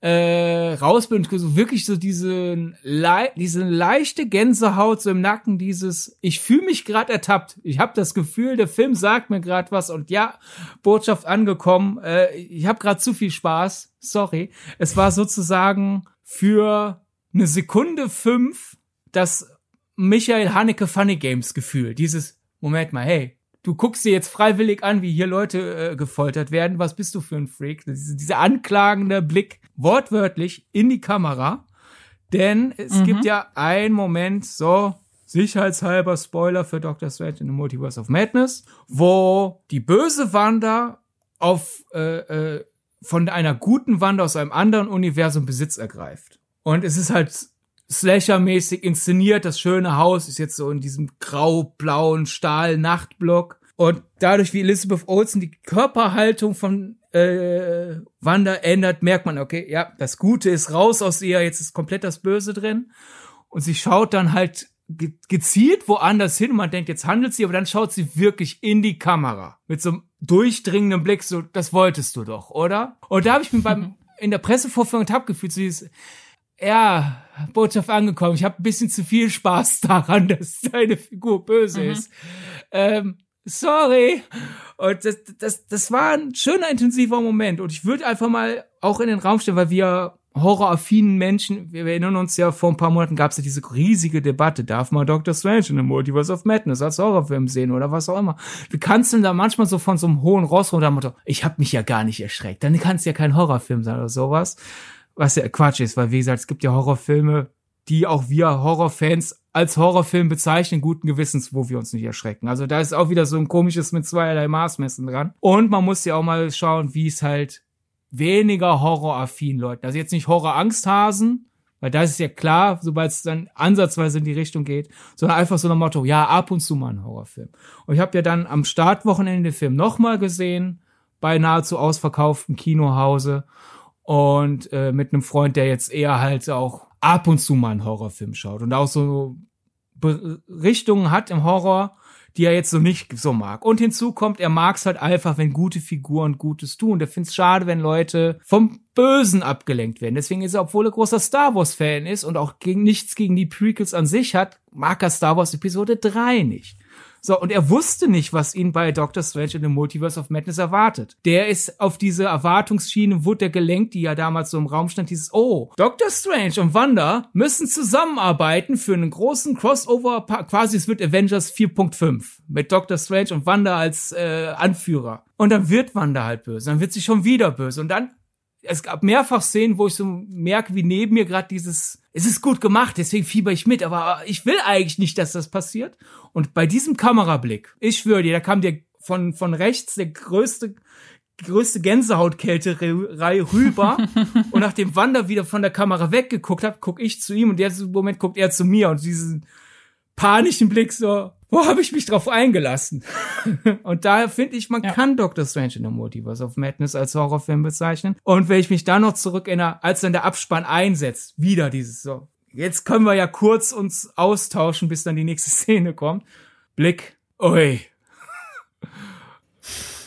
äh, raus bin so wirklich so diesen, le diese leichte Gänsehaut so im Nacken, dieses, ich fühle mich gerade ertappt. Ich habe das Gefühl, der Film sagt mir gerade was und ja, Botschaft angekommen. Äh, ich habe gerade zu viel Spaß. Sorry. Es war sozusagen für eine Sekunde fünf das Michael Haneke Funny Games Gefühl. Dieses, Moment mal, hey, du guckst dir jetzt freiwillig an, wie hier Leute äh, gefoltert werden. Was bist du für ein Freak? Diese, dieser anklagende Blick, wortwörtlich in die Kamera. Denn es mhm. gibt ja einen Moment, so sicherheitshalber Spoiler für Doctor Strange in the Multiverse of Madness, wo die böse Wanda auf äh, äh, von einer guten Wanda aus einem anderen Universum Besitz ergreift. Und es ist halt Slasher-mäßig inszeniert. Das schöne Haus ist jetzt so in diesem grau-blauen Stahl-Nachtblock. Und dadurch, wie Elizabeth Olsen die Körperhaltung von äh, Wanda ändert, merkt man, okay, ja, das Gute ist raus aus ihr, jetzt ist komplett das Böse drin. Und sie schaut dann halt ge gezielt woanders hin und man denkt, jetzt handelt sie, aber dann schaut sie wirklich in die Kamera mit so einem durchdringenden Blick, so, das wolltest du doch, oder? Und da habe ich mir beim in der Pressevorführung hab gefühlt, so dieses, ja, Botschaft angekommen. Ich habe ein bisschen zu viel Spaß daran, dass deine Figur böse mhm. ist. Ähm, sorry. Und das, das, das war ein schöner, intensiver Moment. Und ich würde einfach mal auch in den Raum stellen, weil wir horroraffinen Menschen, wir erinnern uns ja, vor ein paar Monaten gab es ja diese riesige Debatte, darf man Doctor Strange in the Multiverse of Madness als Horrorfilm sehen oder was auch immer. Wir kannst du da manchmal so von so einem hohen Ross runter, ich habe mich ja gar nicht erschreckt. Dann kann es ja kein Horrorfilm sein oder sowas was ja Quatsch ist, weil wie gesagt, es gibt ja Horrorfilme, die auch wir Horrorfans als Horrorfilm bezeichnen, guten Gewissens, wo wir uns nicht erschrecken. Also da ist auch wieder so ein komisches mit zweierlei Maßmessen dran. Und man muss ja auch mal schauen, wie es halt weniger horroraffin Leuten, also jetzt nicht Horror-Angsthasen, weil da ist ja klar, sobald es dann ansatzweise in die Richtung geht, sondern einfach so ein Motto, ja, ab und zu mal ein Horrorfilm. Und ich habe ja dann am Startwochenende den Film nochmal gesehen, bei nahezu ausverkauftem Kinohause und äh, mit einem Freund, der jetzt eher halt auch ab und zu mal einen Horrorfilm schaut und auch so Richtungen hat im Horror, die er jetzt so nicht so mag. Und hinzu kommt, er mag es halt einfach, wenn gute Figuren Gutes tun. Der findet es schade, wenn Leute vom Bösen abgelenkt werden. Deswegen ist er, obwohl er großer Star Wars-Fan ist und auch gegen nichts gegen die Prequels an sich hat, mag er Star Wars Episode 3 nicht. So, und er wusste nicht, was ihn bei Doctor Strange in the Multiverse of Madness erwartet. Der ist auf diese Erwartungsschiene, wurde der gelenkt, die ja damals so im Raum stand, dieses, oh, Doctor Strange und Wanda müssen zusammenarbeiten für einen großen Crossover, quasi es wird Avengers 4.5 mit Doctor Strange und Wanda als äh, Anführer. Und dann wird Wanda halt böse, dann wird sie schon wieder böse und dann es gab mehrfach Szenen, wo ich so merke, wie neben mir gerade dieses, es ist gut gemacht, deswegen fieber ich mit, aber ich will eigentlich nicht, dass das passiert. Und bei diesem Kamerablick, ich schwöre dir, da kam dir von, von rechts der größte, größte Gänsehautkälterei rüber. und nachdem Wander wieder von der Kamera weggeguckt hat, guck ich zu ihm und der Moment guckt er zu mir und diesen panischen Blick so, wo habe ich mich drauf eingelassen? und daher finde ich, man ja. kann Doctor Strange in the Multiverse of Madness als Horrorfilm bezeichnen. Und wenn ich mich da noch zurück erinnere, als dann der Abspann einsetzt, wieder dieses so, jetzt können wir ja kurz uns austauschen, bis dann die nächste Szene kommt. Blick, ui.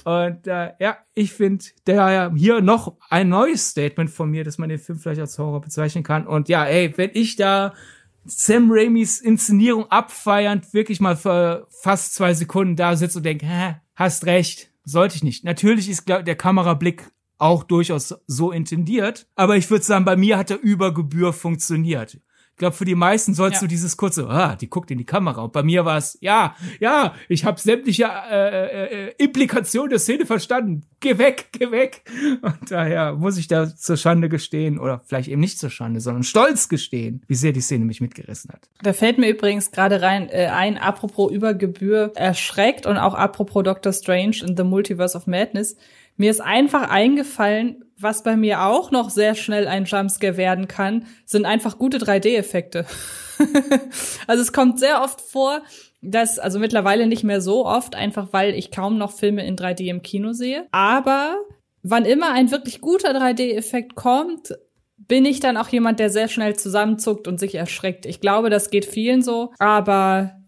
Und äh, ja, ich finde daher hier noch ein neues Statement von mir, dass man den Film vielleicht als Horror bezeichnen kann. Und ja, ey, wenn ich da Sam Raimis Inszenierung abfeiernd wirklich mal für fast zwei Sekunden da sitze und denke, hä, hast recht, sollte ich nicht. Natürlich ist der Kamerablick auch durchaus so intendiert, aber ich würde sagen, bei mir hat er über Gebühr funktioniert. Ich glaube, für die meisten sollst ja. du dieses kurze, ah, die guckt in die Kamera. Und bei mir war es, ja, ja, ich habe sämtliche äh, äh, äh, Implikationen der Szene verstanden. Geh weg, geh weg. Und daher muss ich da zur Schande gestehen, oder vielleicht eben nicht zur Schande, sondern stolz gestehen, wie sehr die Szene mich mitgerissen hat. Da fällt mir übrigens gerade rein äh, ein, apropos Übergebühr erschreckt und auch apropos Doctor Strange in the Multiverse of Madness. Mir ist einfach eingefallen, was bei mir auch noch sehr schnell ein Jumpscare werden kann, sind einfach gute 3D-Effekte. also es kommt sehr oft vor, dass, also mittlerweile nicht mehr so oft, einfach weil ich kaum noch Filme in 3D im Kino sehe. Aber wann immer ein wirklich guter 3D-Effekt kommt, bin ich dann auch jemand, der sehr schnell zusammenzuckt und sich erschreckt. Ich glaube, das geht vielen so, aber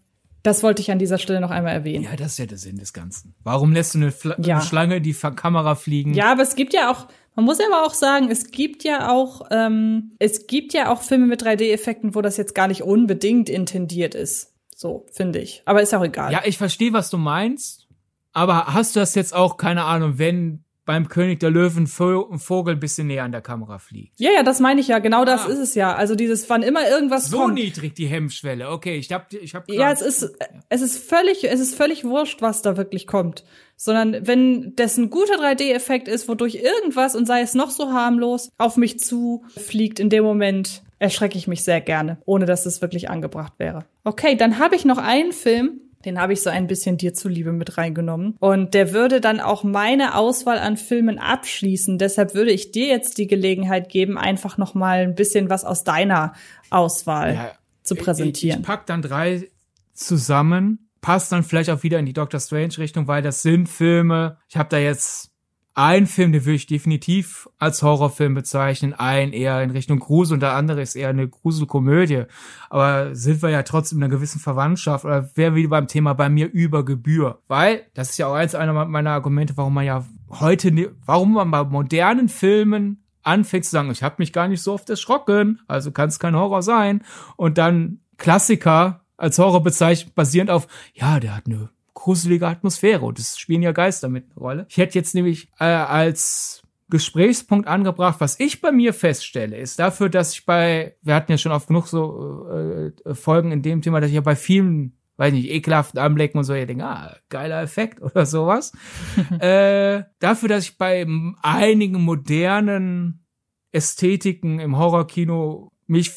das wollte ich an dieser Stelle noch einmal erwähnen. Ja, das ist ja der Sinn des Ganzen. Warum lässt du eine, Fl Ja. eine Schlange die Kamera fliegen? Ja, aber es gibt ja auch, man muss ja aber auch sagen, es gibt ja auch, ähm, es gibt ja auch Filme mit 3D-Effekten, wo das jetzt gar nicht unbedingt intendiert ist. So, finde ich. Aber ist auch egal. Ja, ich verstehe, was du meinst. Aber hast du das jetzt auch, keine Ahnung, wenn beim König der Löwen Vogel ein bisschen näher an der Kamera fliegt? ja, ja, das meine ich ja. Genau das Ah. ist es ja. Also dieses, wann immer irgendwas So kommt. niedrig die Hemmschwelle. Okay, ich hab, ich hab Ja, es ist, es ist völlig, es ist völlig wurscht, was da wirklich kommt. Sondern wenn das ein guter 3D-Effekt ist, wodurch irgendwas, und sei es noch so harmlos, auf mich zu fliegt, in dem Moment erschrecke ich mich sehr gerne, ohne dass es wirklich angebracht wäre. Okay, dann habe ich noch einen Film, den habe ich so ein bisschen dir zuliebe mit reingenommen. Und der würde dann auch meine Auswahl an Filmen abschließen. Deshalb würde ich dir jetzt die Gelegenheit geben, einfach noch mal ein bisschen was aus deiner Auswahl Ja, zu Ich, ich präsentieren. pack dann drei zusammen, passt dann vielleicht auch wieder in die Doctor Strange Richtung, weil das sind Filme. Ich habe da jetzt einen Film, den würde ich definitiv als Horrorfilm bezeichnen, einen eher in Richtung Grusel und der andere ist eher eine Gruselkomödie. Aber sind wir ja trotzdem in einer gewissen Verwandtschaft oder wäre wie beim Thema bei mir über Gebühr. Weil, das ist ja auch eins einer meiner Argumente, warum man ja heute, warum man bei modernen Filmen anfängt zu sagen, ich habe mich gar nicht so oft erschrocken, also kann es kein Horror sein. Und dann Klassiker als Horror bezeichnet, basierend auf, ja, der hat eine gruselige Atmosphäre und es spielen ja Geister mit eine Rolle. Ich hätte jetzt nämlich äh, als Gesprächspunkt angebracht, was ich bei mir feststelle, ist dafür, dass ich bei, wir hatten ja schon oft genug so äh, Folgen in dem Thema, dass ich ja bei vielen, weiß nicht, ekelhaften Anblicken und so, ja denke, ah, geiler Effekt oder sowas. äh, dafür, dass ich bei einigen modernen Ästhetiken im Horrorkino mich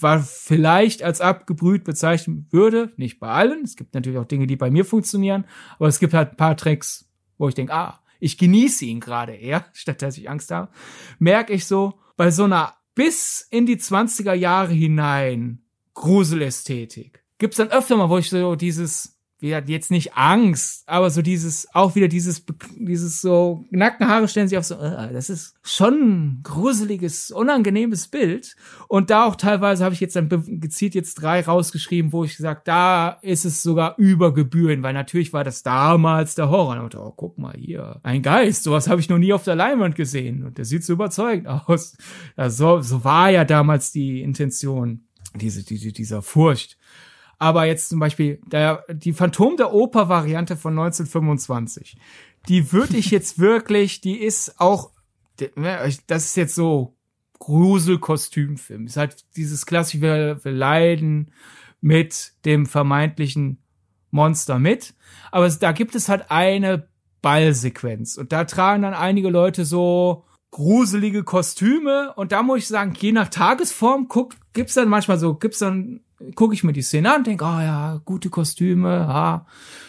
war vielleicht als abgebrüht bezeichnen würde. Nicht bei allen. Es gibt natürlich auch Dinge, die bei mir funktionieren. Aber es gibt halt ein paar Tricks, wo ich denke, ah, ich genieße ihn gerade eher, statt dass ich Angst habe. Merke ich so, bei so einer bis in die 20er Jahre hinein Gruselästhetik gibt's dann öfter mal, wo ich so dieses, wie gesagt, jetzt nicht Angst, aber so dieses, auch wieder dieses, dieses so, Nackenhaare stellen sich auf so, äh, das ist schon ein gruseliges, unangenehmes Bild. Und da auch teilweise habe ich jetzt dann gezielt jetzt drei rausgeschrieben, wo ich gesagt, da ist es sogar über Gebühren, weil natürlich war das damals der Horror. Und oh, guck mal hier, ein Geist, sowas habe ich noch nie auf der Leinwand gesehen. Und der sieht so überzeugend aus. Ja, so, so war ja damals die Intention, diese, diese, dieser Furcht. Aber jetzt zum Beispiel der, die Phantom der Oper Variante von 1925, die würde ich jetzt wirklich, die ist auch, ne, das ist jetzt so Gruselkostümfilm. Ist halt dieses klassische, wir, leiden mit dem vermeintlichen Monster mit. Aber da gibt es halt eine Ballsequenz und da tragen dann einige Leute so gruselige Kostüme und da muss ich sagen, je nach Tagesform guck, gibt's dann manchmal so, gibt's dann gucke ich mir die Szene an, denke, oh ja, gute Kostüme, ja,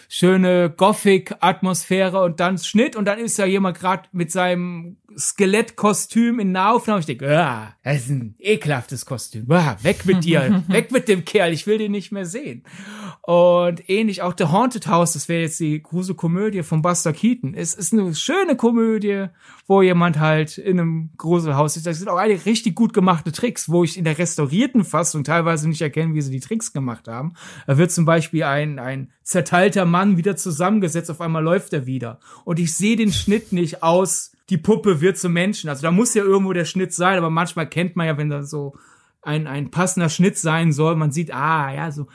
schöne Gothic-Atmosphäre und dann Schnitt und dann ist ja jemand gerade mit seinem Skelettkostüm in Nahaufnahme. Ich denke, ah, das ist ein ekelhaftes Kostüm. Ah, weg mit dir, weg mit dem Kerl, ich will den nicht mehr sehen. Und ähnlich auch The Haunted House, das wäre jetzt die Gruselkomödie von Buster Keaton. Es ist eine schöne Komödie, wo jemand halt in einem Gruselhaus ist. Das sind auch einige richtig gut gemachte Tricks, wo ich in der restaurierten Fassung teilweise nicht erkenne, wie sie die Tricks gemacht haben. Da wird zum Beispiel ein, ein zerteilter Mann wieder zusammengesetzt, auf einmal läuft er wieder. Und ich sehe den Schnitt nicht aus, die Puppe wird zum Menschen. Also da muss ja irgendwo der Schnitt sein, aber manchmal kennt man ja, wenn da so ein, ein passender Schnitt sein soll, man sieht, ah, ja, so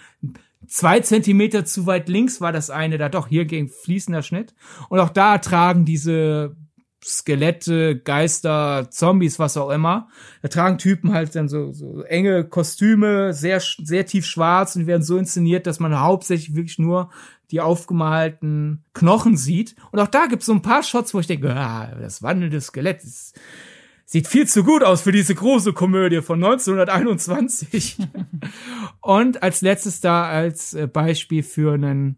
zwei Zentimeter zu weit links war das eine, da doch, hier ging fließender Schnitt. Und auch da tragen diese Skelette, Geister, Zombies, was auch immer. Da tragen Typen halt dann so, so enge Kostüme, sehr, sehr tief schwarz und werden so inszeniert, dass man hauptsächlich wirklich nur die aufgemalten Knochen sieht. Und auch da gibt es so ein paar Shots, wo ich denke, ah, das wandelnde Skelett ist, sieht viel zu gut aus für diese große Komödie von 1921. und als letztes da als äh, Beispiel für einen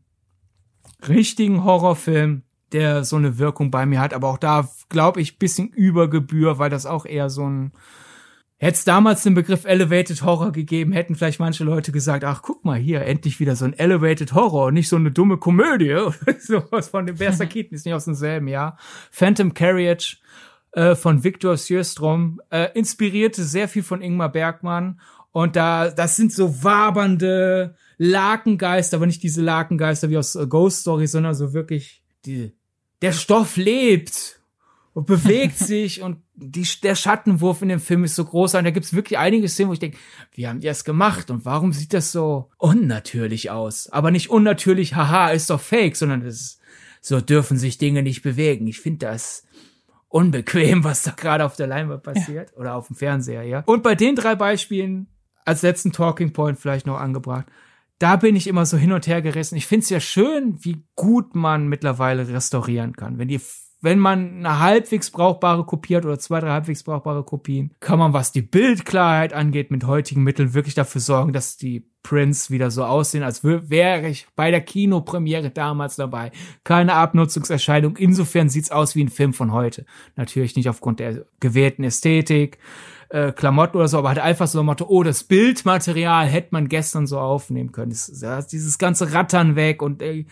richtigen Horrorfilm, der so eine Wirkung bei mir hat. Aber auch da glaube ich bisschen über Gebühr, weil das auch eher so ein Hätte es damals den Begriff Elevated Horror gegeben, hätten vielleicht manche Leute gesagt, ach, guck mal hier, endlich wieder so ein Elevated Horror und nicht so eine dumme Komödie oder sowas von dem Berser Keaton, ist nicht aus demselben Jahr. Phantom Carriage äh, von Victor Sjöström äh, inspirierte sehr viel von Ingmar Bergmann und da, das sind so wabernde Lakengeister, aber nicht diese Lakengeister wie aus äh, Ghost Story, sondern so wirklich die, der Stoff lebt und bewegt sich und die, der Schattenwurf in dem Film ist so groß und da gibt's wirklich einige Szenen, wo ich denke, wie haben die das gemacht und warum sieht das so unnatürlich aus? Aber nicht unnatürlich, haha, ist doch fake, sondern das ist, so dürfen sich Dinge nicht bewegen. Ich finde das unbequem, was da gerade auf der Leinwand passiert ja. oder auf dem Fernseher, ja. Und bei den drei Beispielen als letzten Talking Point vielleicht noch angebracht. Da bin ich immer so hin und her gerissen. Ich finde es ja schön, wie gut man mittlerweile restaurieren kann. Wenn die wenn man eine halbwegs brauchbare Kopie hat oder zwei, drei halbwegs brauchbare Kopien, kann man, was die Bildklarheit angeht, mit heutigen Mitteln wirklich dafür sorgen, dass die Prints wieder so aussehen, als wäre ich bei der Kinopremiere damals dabei. Keine Abnutzungserscheinung. Insofern sieht's aus wie ein Film von heute. Natürlich nicht aufgrund der gewählten Ästhetik, äh, Klamotten oder so, aber halt einfach so ein Motto, oh, das Bildmaterial hätte man gestern so aufnehmen können. Das, dieses ganze Rattern weg und äh,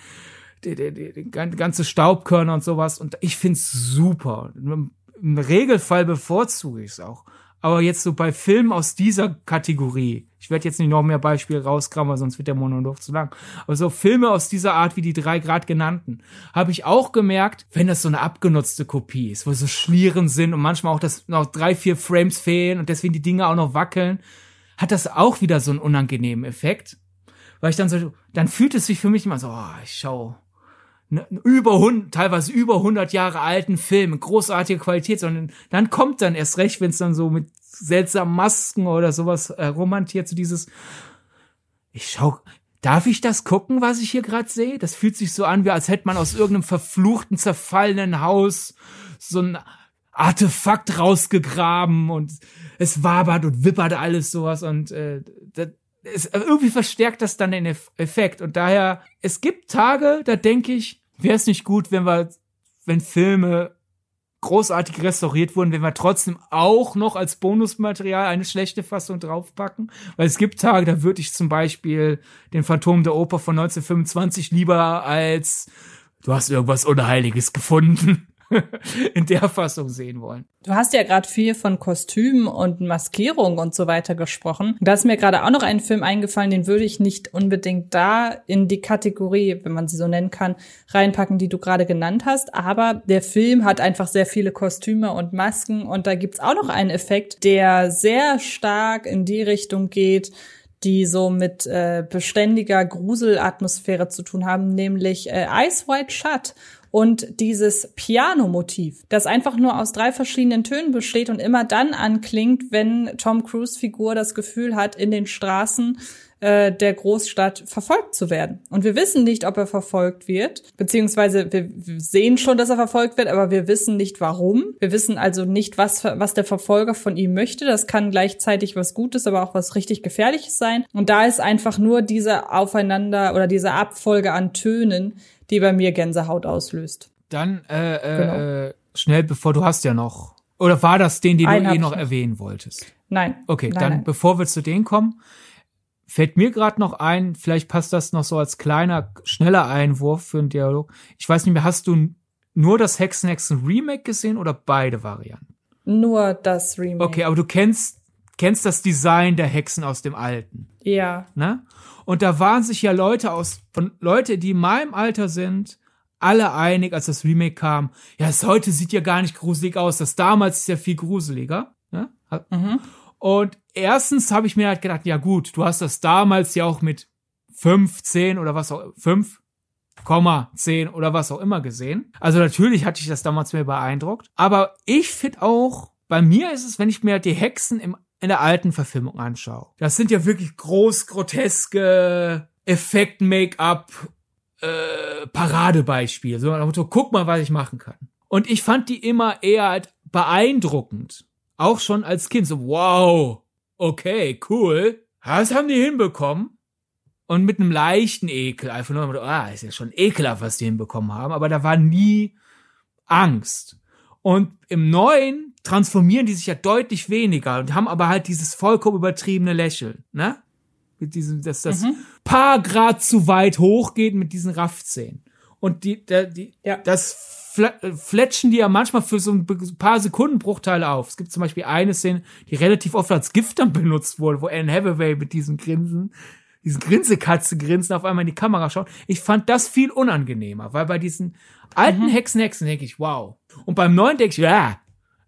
die, die, die, die ganze Staubkörner und sowas. Und ich find's super. Im Regelfall bevorzuge ich es auch. Aber jetzt so bei Filmen aus dieser Kategorie, ich werde jetzt nicht noch mehr Beispiele rauskramen, sonst wird der Monolog zu lang. Aber so Filme aus dieser Art wie die drei Grad genannten, habe ich auch gemerkt, wenn das so eine abgenutzte Kopie ist, wo so Schlieren sind und manchmal auch das noch drei, vier Frames fehlen und deswegen die Dinge auch noch wackeln, hat das auch wieder so einen unangenehmen Effekt. Weil ich dann so, dann fühlt es sich für mich immer so, oh, ich schau Über teilweise über 100 Jahre alten Film, großartige Qualität, sondern dann kommt dann erst recht, wenn es dann so mit seltsamen Masken oder sowas äh, romantiert, so dieses, ich schau, darf ich das gucken, was ich hier gerade sehe? Das fühlt sich so an, wie als hätte man aus irgendeinem verfluchten, zerfallenen Haus so ein Artefakt rausgegraben und es wabert und wippert alles sowas und äh, das, es, irgendwie verstärkt das dann den Effekt und daher, es gibt Tage, da denke ich, wäre es nicht gut, wenn wir, wenn Filme großartig restauriert wurden, wenn wir trotzdem auch noch als Bonusmaterial eine schlechte Fassung draufpacken. Weil es gibt Tage, da würde ich zum Beispiel den Phantom der Oper von 1925 lieber als du hast irgendwas Unheiliges gefunden in der Fassung sehen wollen. Du hast ja gerade viel von Kostümen und Maskierung und so weiter gesprochen. Da ist mir gerade auch noch ein Film eingefallen, den würde ich nicht unbedingt da in die Kategorie, wenn man sie so nennen kann, reinpacken, die du gerade genannt hast. Aber der Film hat einfach sehr viele Kostüme und Masken und da gibt's auch noch einen Effekt, der sehr stark in die Richtung geht, die so mit äh, beständiger Gruselatmosphäre zu tun haben, nämlich äh, Ice White Shut und dieses Piano-Motiv, das einfach nur aus drei verschiedenen Tönen besteht und immer dann anklingt, wenn Tom Cruise Figur das Gefühl hat, in den Straßen äh, der Großstadt verfolgt zu werden. Und wir wissen nicht, ob er verfolgt wird, beziehungsweise wir sehen schon, dass er verfolgt wird, aber wir wissen nicht warum. Wir wissen also nicht, was, was der Verfolger von ihm möchte. Das kann gleichzeitig was Gutes, aber auch was richtig Gefährliches sein. Und da ist einfach nur diese Aufeinander oder diese Abfolge an Tönen, die bei mir Gänsehaut auslöst. Dann äh, äh, genau. äh, schnell, bevor du hast ja noch. Oder war das den, den Einen du eh noch erwähnen wolltest? Nein. Okay, nein, dann nein. bevor wir zu denen kommen, fällt mir gerade noch ein, vielleicht passt das noch so als kleiner, schneller Einwurf für einen Dialog. Ich weiß nicht mehr, hast du nur das Hexenhexen Remake gesehen oder beide Varianten? Nur das Remake. Okay, aber du kennst kennst das Design der Hexen aus dem Alten. Ja. Ne? Und da waren sich ja Leute aus, von Leute, die in meinem Alter sind, alle einig, als das Remake kam. Ja, das heute sieht ja gar nicht gruselig aus. Das damals ist ja viel gruseliger. Ne? Mhm. Und erstens habe ich mir halt gedacht, ja gut, du hast das damals ja auch mit 5, 10 oder was auch, 5, 10 oder was auch immer gesehen. Also natürlich hatte ich das damals mehr beeindruckt. Aber ich finde auch, bei mir ist es, wenn ich mir die Hexen im in der alten Verfilmung anschaue. Das sind ja wirklich groß, groteske Effekt-Make-up, äh, Paradebeispiele. So, Motto, guck mal, was ich machen kann. Und ich fand die immer eher halt beeindruckend. Auch schon als Kind. So, wow, okay, cool. Das haben die hinbekommen. und mit einem leichten Ekel. Einfach nur, ah, ist ja schon ekelhaft, was die hinbekommen haben, aber da war nie Angst. Und im Neuen transformieren die sich ja deutlich weniger und haben aber halt dieses vollkommen übertriebene Lächeln, ne? Mit diesem, dass das mhm. paar Grad zu weit hochgeht mit diesen Raffzähnen. Und die, der, die, ja. das fletschen die ja manchmal für so ein paar Sekundenbruchteile auf. Es gibt zum Beispiel eine Szene, die relativ oft als Gift dann benutzt wurde, wo Anne Hathaway mit diesem Grinsen, diesen Grinsekatze grinsen, auf einmal in die Kamera schaut. Ich fand das viel unangenehmer, weil bei diesen alten mhm. Hexen, Hexen denke ich, wow. Und beim neuen denke ich, ja,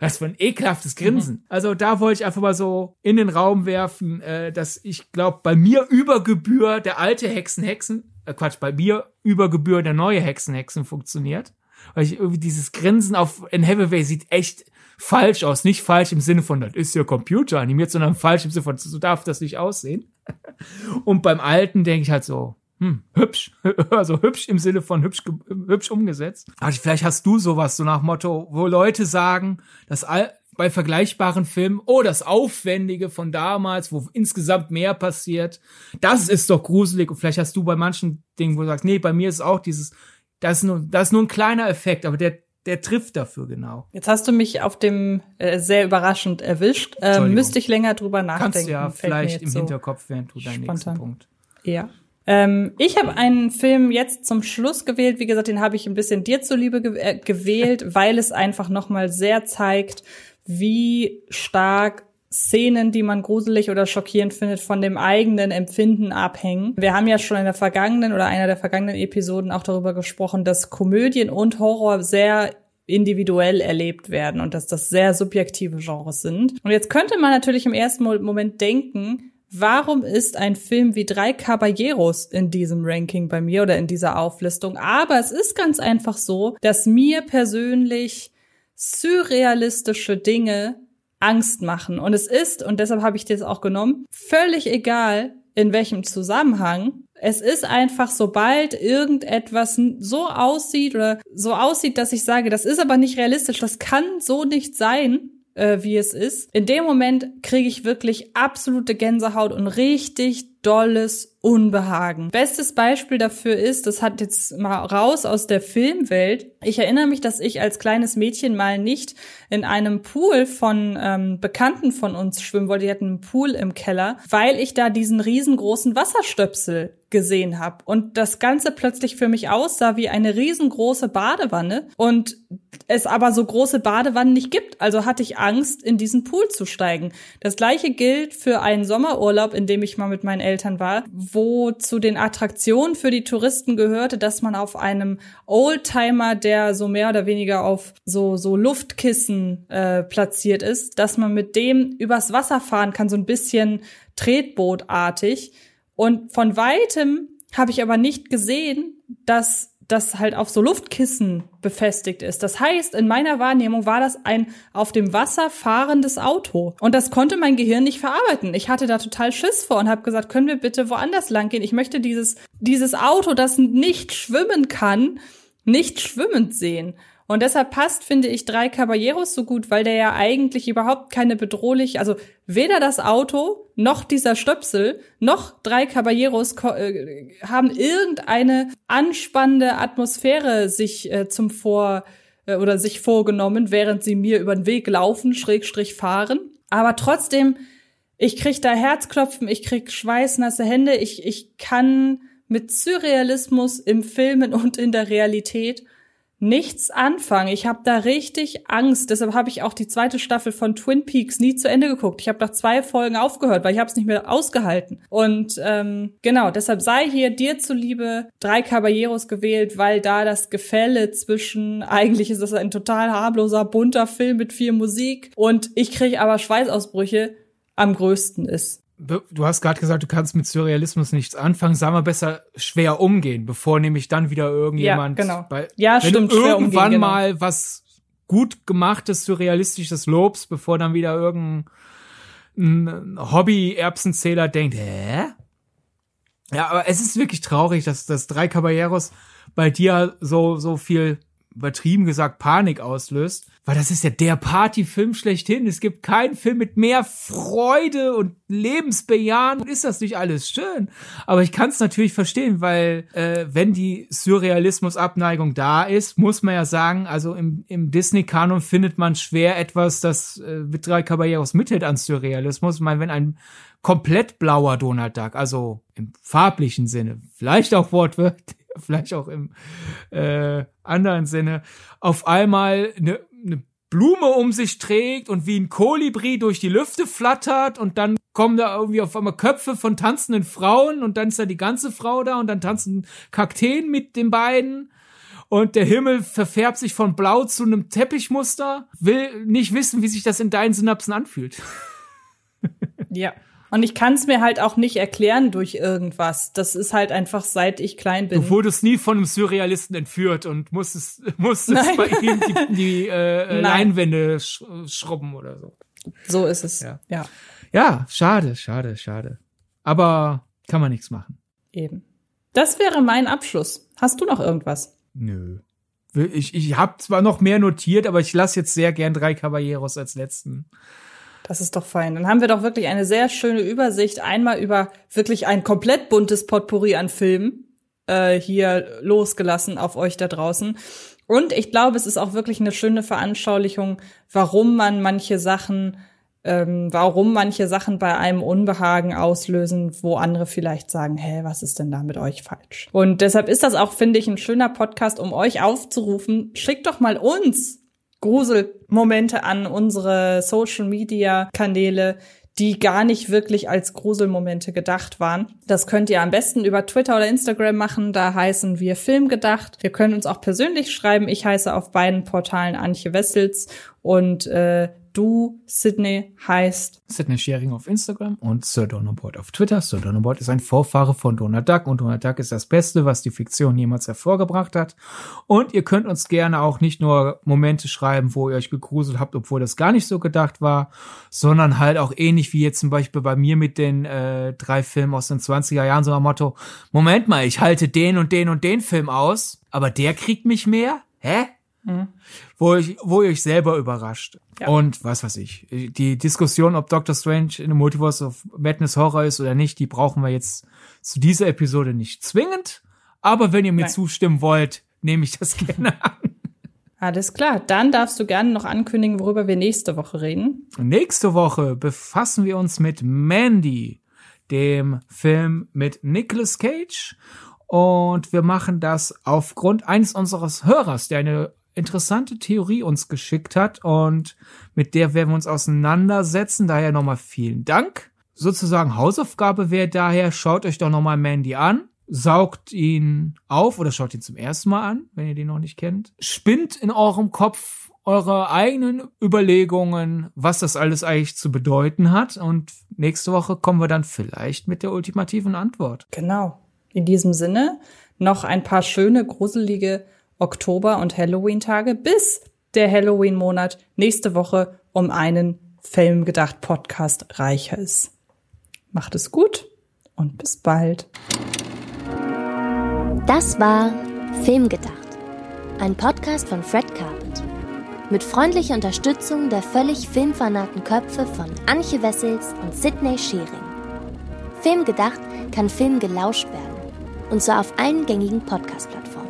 was für ein ekelhaftes Grinsen. Mhm. Also da wollte ich einfach mal so in den Raum werfen, äh, dass ich glaube, bei mir über Gebühr der alte Hexen, Hexen, äh Quatsch, bei mir über Gebühr der neue Hexen, Hexen funktioniert. Weil ich irgendwie dieses Grinsen auf in Hathaway sieht echt falsch aus. Nicht falsch im Sinne von, das ist ja Computer animiert, sondern falsch im Sinne von, so darf das nicht aussehen. Und beim alten denke ich halt so, hm, hübsch, also hübsch im Sinne von hübsch, hübsch umgesetzt. Aber vielleicht hast du sowas, so nach Motto, wo Leute sagen, dass all, bei vergleichbaren Filmen, oh, das Aufwendige von damals, wo insgesamt mehr passiert, das ist doch gruselig. Und vielleicht hast du bei manchen Dingen, wo du sagst, nee, bei mir ist auch dieses, das ist nur, das ist nur ein kleiner Effekt, aber der, der trifft dafür genau. Jetzt hast du mich auf dem äh, sehr überraschend erwischt. Ähm, müsste ich länger drüber nachdenken. Kannst ja vielleicht im so Hinterkopf, während du deinen nächsten Punkt. Ja. Ähm, ich habe einen Film jetzt zum Schluss gewählt. Wie gesagt, den habe ich ein bisschen dir zuliebe ge äh, gewählt, weil es einfach noch mal sehr zeigt, wie stark Szenen, die man gruselig oder schockierend findet, von dem eigenen Empfinden abhängen. Wir haben ja schon in der vergangenen oder einer der vergangenen Episoden auch darüber gesprochen, dass Komödien und Horror sehr individuell erlebt werden und dass das sehr subjektive Genres sind. Und jetzt könnte man natürlich im ersten Moment denken, warum ist ein Film wie Drei Caballeros in diesem Ranking bei mir oder in dieser Auflistung? Aber es ist ganz einfach so, dass mir persönlich surrealistische Dinge Angst machen. Und es ist, und deshalb habe ich das auch genommen, völlig egal, in welchem Zusammenhang. Es ist einfach, sobald irgendetwas so aussieht oder so aussieht, dass ich sage, das ist aber nicht realistisch, das kann so nicht sein, äh, wie es ist. In dem Moment kriege ich wirklich absolute Gänsehaut und richtig dolles Unbehagen. Bestes Beispiel dafür ist, das hat jetzt mal raus aus der Filmwelt. Ich erinnere mich, dass ich als kleines Mädchen mal nicht in einem Pool von ähm, Bekannten von uns schwimmen wollte. Die hatten einen Pool im Keller, weil ich da diesen riesengroßen Wasserstöpsel gesehen habe und das Ganze plötzlich für mich aussah wie eine riesengroße Badewanne und es aber so große Badewannen nicht gibt. Also hatte ich Angst, in diesen Pool zu steigen. Das gleiche gilt für einen Sommerurlaub, in dem ich mal mit meinen Eltern war, wo zu den Attraktionen für die Touristen gehörte, dass man auf einem Oldtimer, der so mehr oder weniger auf so, so Luftkissen äh, platziert ist, dass man mit dem übers Wasser fahren kann, so ein bisschen Tretbootartig. Und von weitem habe ich aber nicht gesehen, dass das halt auf so Luftkissen befestigt ist. Das heißt, in meiner Wahrnehmung war das ein auf dem Wasser fahrendes Auto. Und das konnte mein Gehirn nicht verarbeiten. Ich hatte da total Schiss vor und habe gesagt, können wir bitte woanders lang gehen? Ich möchte dieses, dieses Auto, das nicht schwimmen kann, nicht schwimmend sehen. Und deshalb passt, finde ich, drei Caballeros so gut, weil der ja eigentlich überhaupt keine bedrohlich, also weder das Auto noch dieser Stöpsel noch drei Caballeros äh, haben irgendeine anspannende Atmosphäre sich äh, zum Vor äh, oder sich vorgenommen, während sie mir über den Weg laufen, Schrägstrich fahren. Aber trotzdem, ich krieg da Herzklopfen, ich krieg schweißnasse Hände, ich, ich kann mit Surrealismus im Filmen und in der Realität nichts anfangen. Ich habe da richtig Angst. Deshalb habe ich auch die zweite Staffel von Twin Peaks nie zu Ende geguckt. Ich habe nach zwei Folgen aufgehört, weil ich habe es nicht mehr ausgehalten. Und ähm, genau, deshalb sei hier dir zuliebe drei Caballeros gewählt, weil da das Gefälle zwischen eigentlich ist das ein total harmloser bunter Film mit viel Musik und ich kriege aber Schweißausbrüche am größten ist du hast gerade gesagt, du kannst mit Surrealismus nichts anfangen, sagen wir besser schwer umgehen, bevor nämlich dann wieder irgendjemand ja, genau. bei, ja, wenn stimmt, du irgendwann umgehen, genau. mal was gut gemachtes, surrealistisches lobst, bevor dann wieder irgendein Hobby-Erbsenzähler denkt, hä? Ja, aber es ist wirklich traurig, dass, dass drei Caballeros bei dir so, so viel übertrieben gesagt Panik auslöst, weil das ist ja der Partyfilm schlechthin. Es gibt keinen Film mit mehr Freude und Lebensbejahen. Ist das nicht alles schön? Aber ich kann es natürlich verstehen, weil äh, wenn die Surrealismus-Abneigung da ist, muss man ja sagen, also im, im Disney-Kanon findet man schwer etwas, das äh, mit drei Caballeros mithält an Surrealismus. Ich meine, wenn ein komplett blauer Donald Duck, also im farblichen Sinne, vielleicht auch wortwörtlich, vielleicht auch im äh, anderen Sinne, auf einmal eine, eine Blume um sich trägt und wie ein Kolibri durch die Lüfte flattert und dann kommen da irgendwie auf einmal Köpfe von tanzenden Frauen und dann ist da die ganze Frau da und dann tanzen Kakteen mit den beiden und der Himmel verfärbt sich von blau zu einem Teppichmuster, will nicht wissen, wie sich das in deinen Synapsen anfühlt. Ja. Und ich kann es mir halt auch nicht erklären durch irgendwas. Das ist halt einfach, seit ich klein bin. Du wurdest nie von einem Surrealisten entführt und musstest, musstest Nein. bei ihm die, die äh, Leinwände sch schrubben oder so. So ist es. Ja. ja. Ja, schade, schade, schade. Aber kann man nichts machen. Eben. Das wäre mein Abschluss. Hast du noch irgendwas? Nö. Ich, ich habe zwar noch mehr notiert, aber ich lasse jetzt sehr gern drei Caballeros als letzten. Das ist doch fein. Dann haben wir doch wirklich eine sehr schöne Übersicht. Einmal über wirklich ein komplett buntes Potpourri an Filmen äh, hier losgelassen auf euch da draußen. Und ich glaube, es ist auch wirklich eine schöne Veranschaulichung, warum man manche Sachen, ähm, warum manche Sachen bei einem Unbehagen auslösen, wo andere vielleicht sagen, hä, was ist denn da mit euch falsch? Und deshalb ist das auch, finde ich, ein schöner Podcast, um euch aufzurufen, schickt doch mal uns Gruselmomente an unsere Social Media Kanäle, die gar nicht wirklich als Gruselmomente gedacht waren. Das könnt ihr am besten über Twitter oder Instagram machen. Da heißen wir Filmgedacht. Wir können uns auch persönlich schreiben. Ich heiße auf beiden Portalen Antje Wessels und äh, Du, Sydney, heißt Sydney Sharing auf Instagram und Sir Donnerboard auf Twitter. Sir Donnerboard ist ein Vorfahre von Donald Duck und Donald Duck ist das Beste, was die Fiktion jemals hervorgebracht hat. Und ihr könnt uns gerne auch nicht nur Momente schreiben, wo ihr euch gegruselt habt, obwohl das gar nicht so gedacht war, sondern halt auch ähnlich wie jetzt zum Beispiel bei mir mit den äh, drei Filmen aus den 20er Jahren, so am Motto, Moment mal, ich halte den und den und den Film aus, aber der kriegt mich mehr? Hä? Mhm. Wo, ich, wo ihr euch selber überrascht. Ja. Und was weiß ich. Die Diskussion, ob Doctor Strange in the Multiverse of Madness Horror ist oder nicht, die brauchen wir jetzt zu dieser Episode nicht zwingend. Aber wenn ihr mir Nein. zustimmen wollt, nehme ich das gerne an. Alles klar, dann darfst du gerne noch ankündigen, worüber wir nächste Woche reden. Nächste Woche befassen wir uns mit Mandy, dem Film mit Nicolas Cage. Und wir machen das aufgrund eines unseres Hörers, der eine interessante Theorie uns geschickt hat und mit der werden wir uns auseinandersetzen. Daher nochmal vielen Dank. Sozusagen Hausaufgabe wäre daher, schaut euch doch nochmal Mandy an, saugt ihn auf oder schaut ihn zum ersten Mal an, wenn ihr den noch nicht kennt. Spinnt in eurem Kopf eure eigenen Überlegungen, was das alles eigentlich zu bedeuten hat und nächste Woche kommen wir dann vielleicht mit der ultimativen Antwort. Genau. In diesem Sinne noch ein paar schöne, gruselige Oktober- und Halloween-Tage bis der Halloween-Monat nächste Woche um einen Filmgedacht Podcast reicher ist. Macht es gut und bis bald. Das war Filmgedacht, ein Podcast von Fred Carpet. Mit freundlicher Unterstützung der völlig filmfanaten Köpfe von Anche Wessels und Sidney Schering. Filmgedacht kann Film gelauscht werden. Und zwar auf allen gängigen Podcast-Plattformen.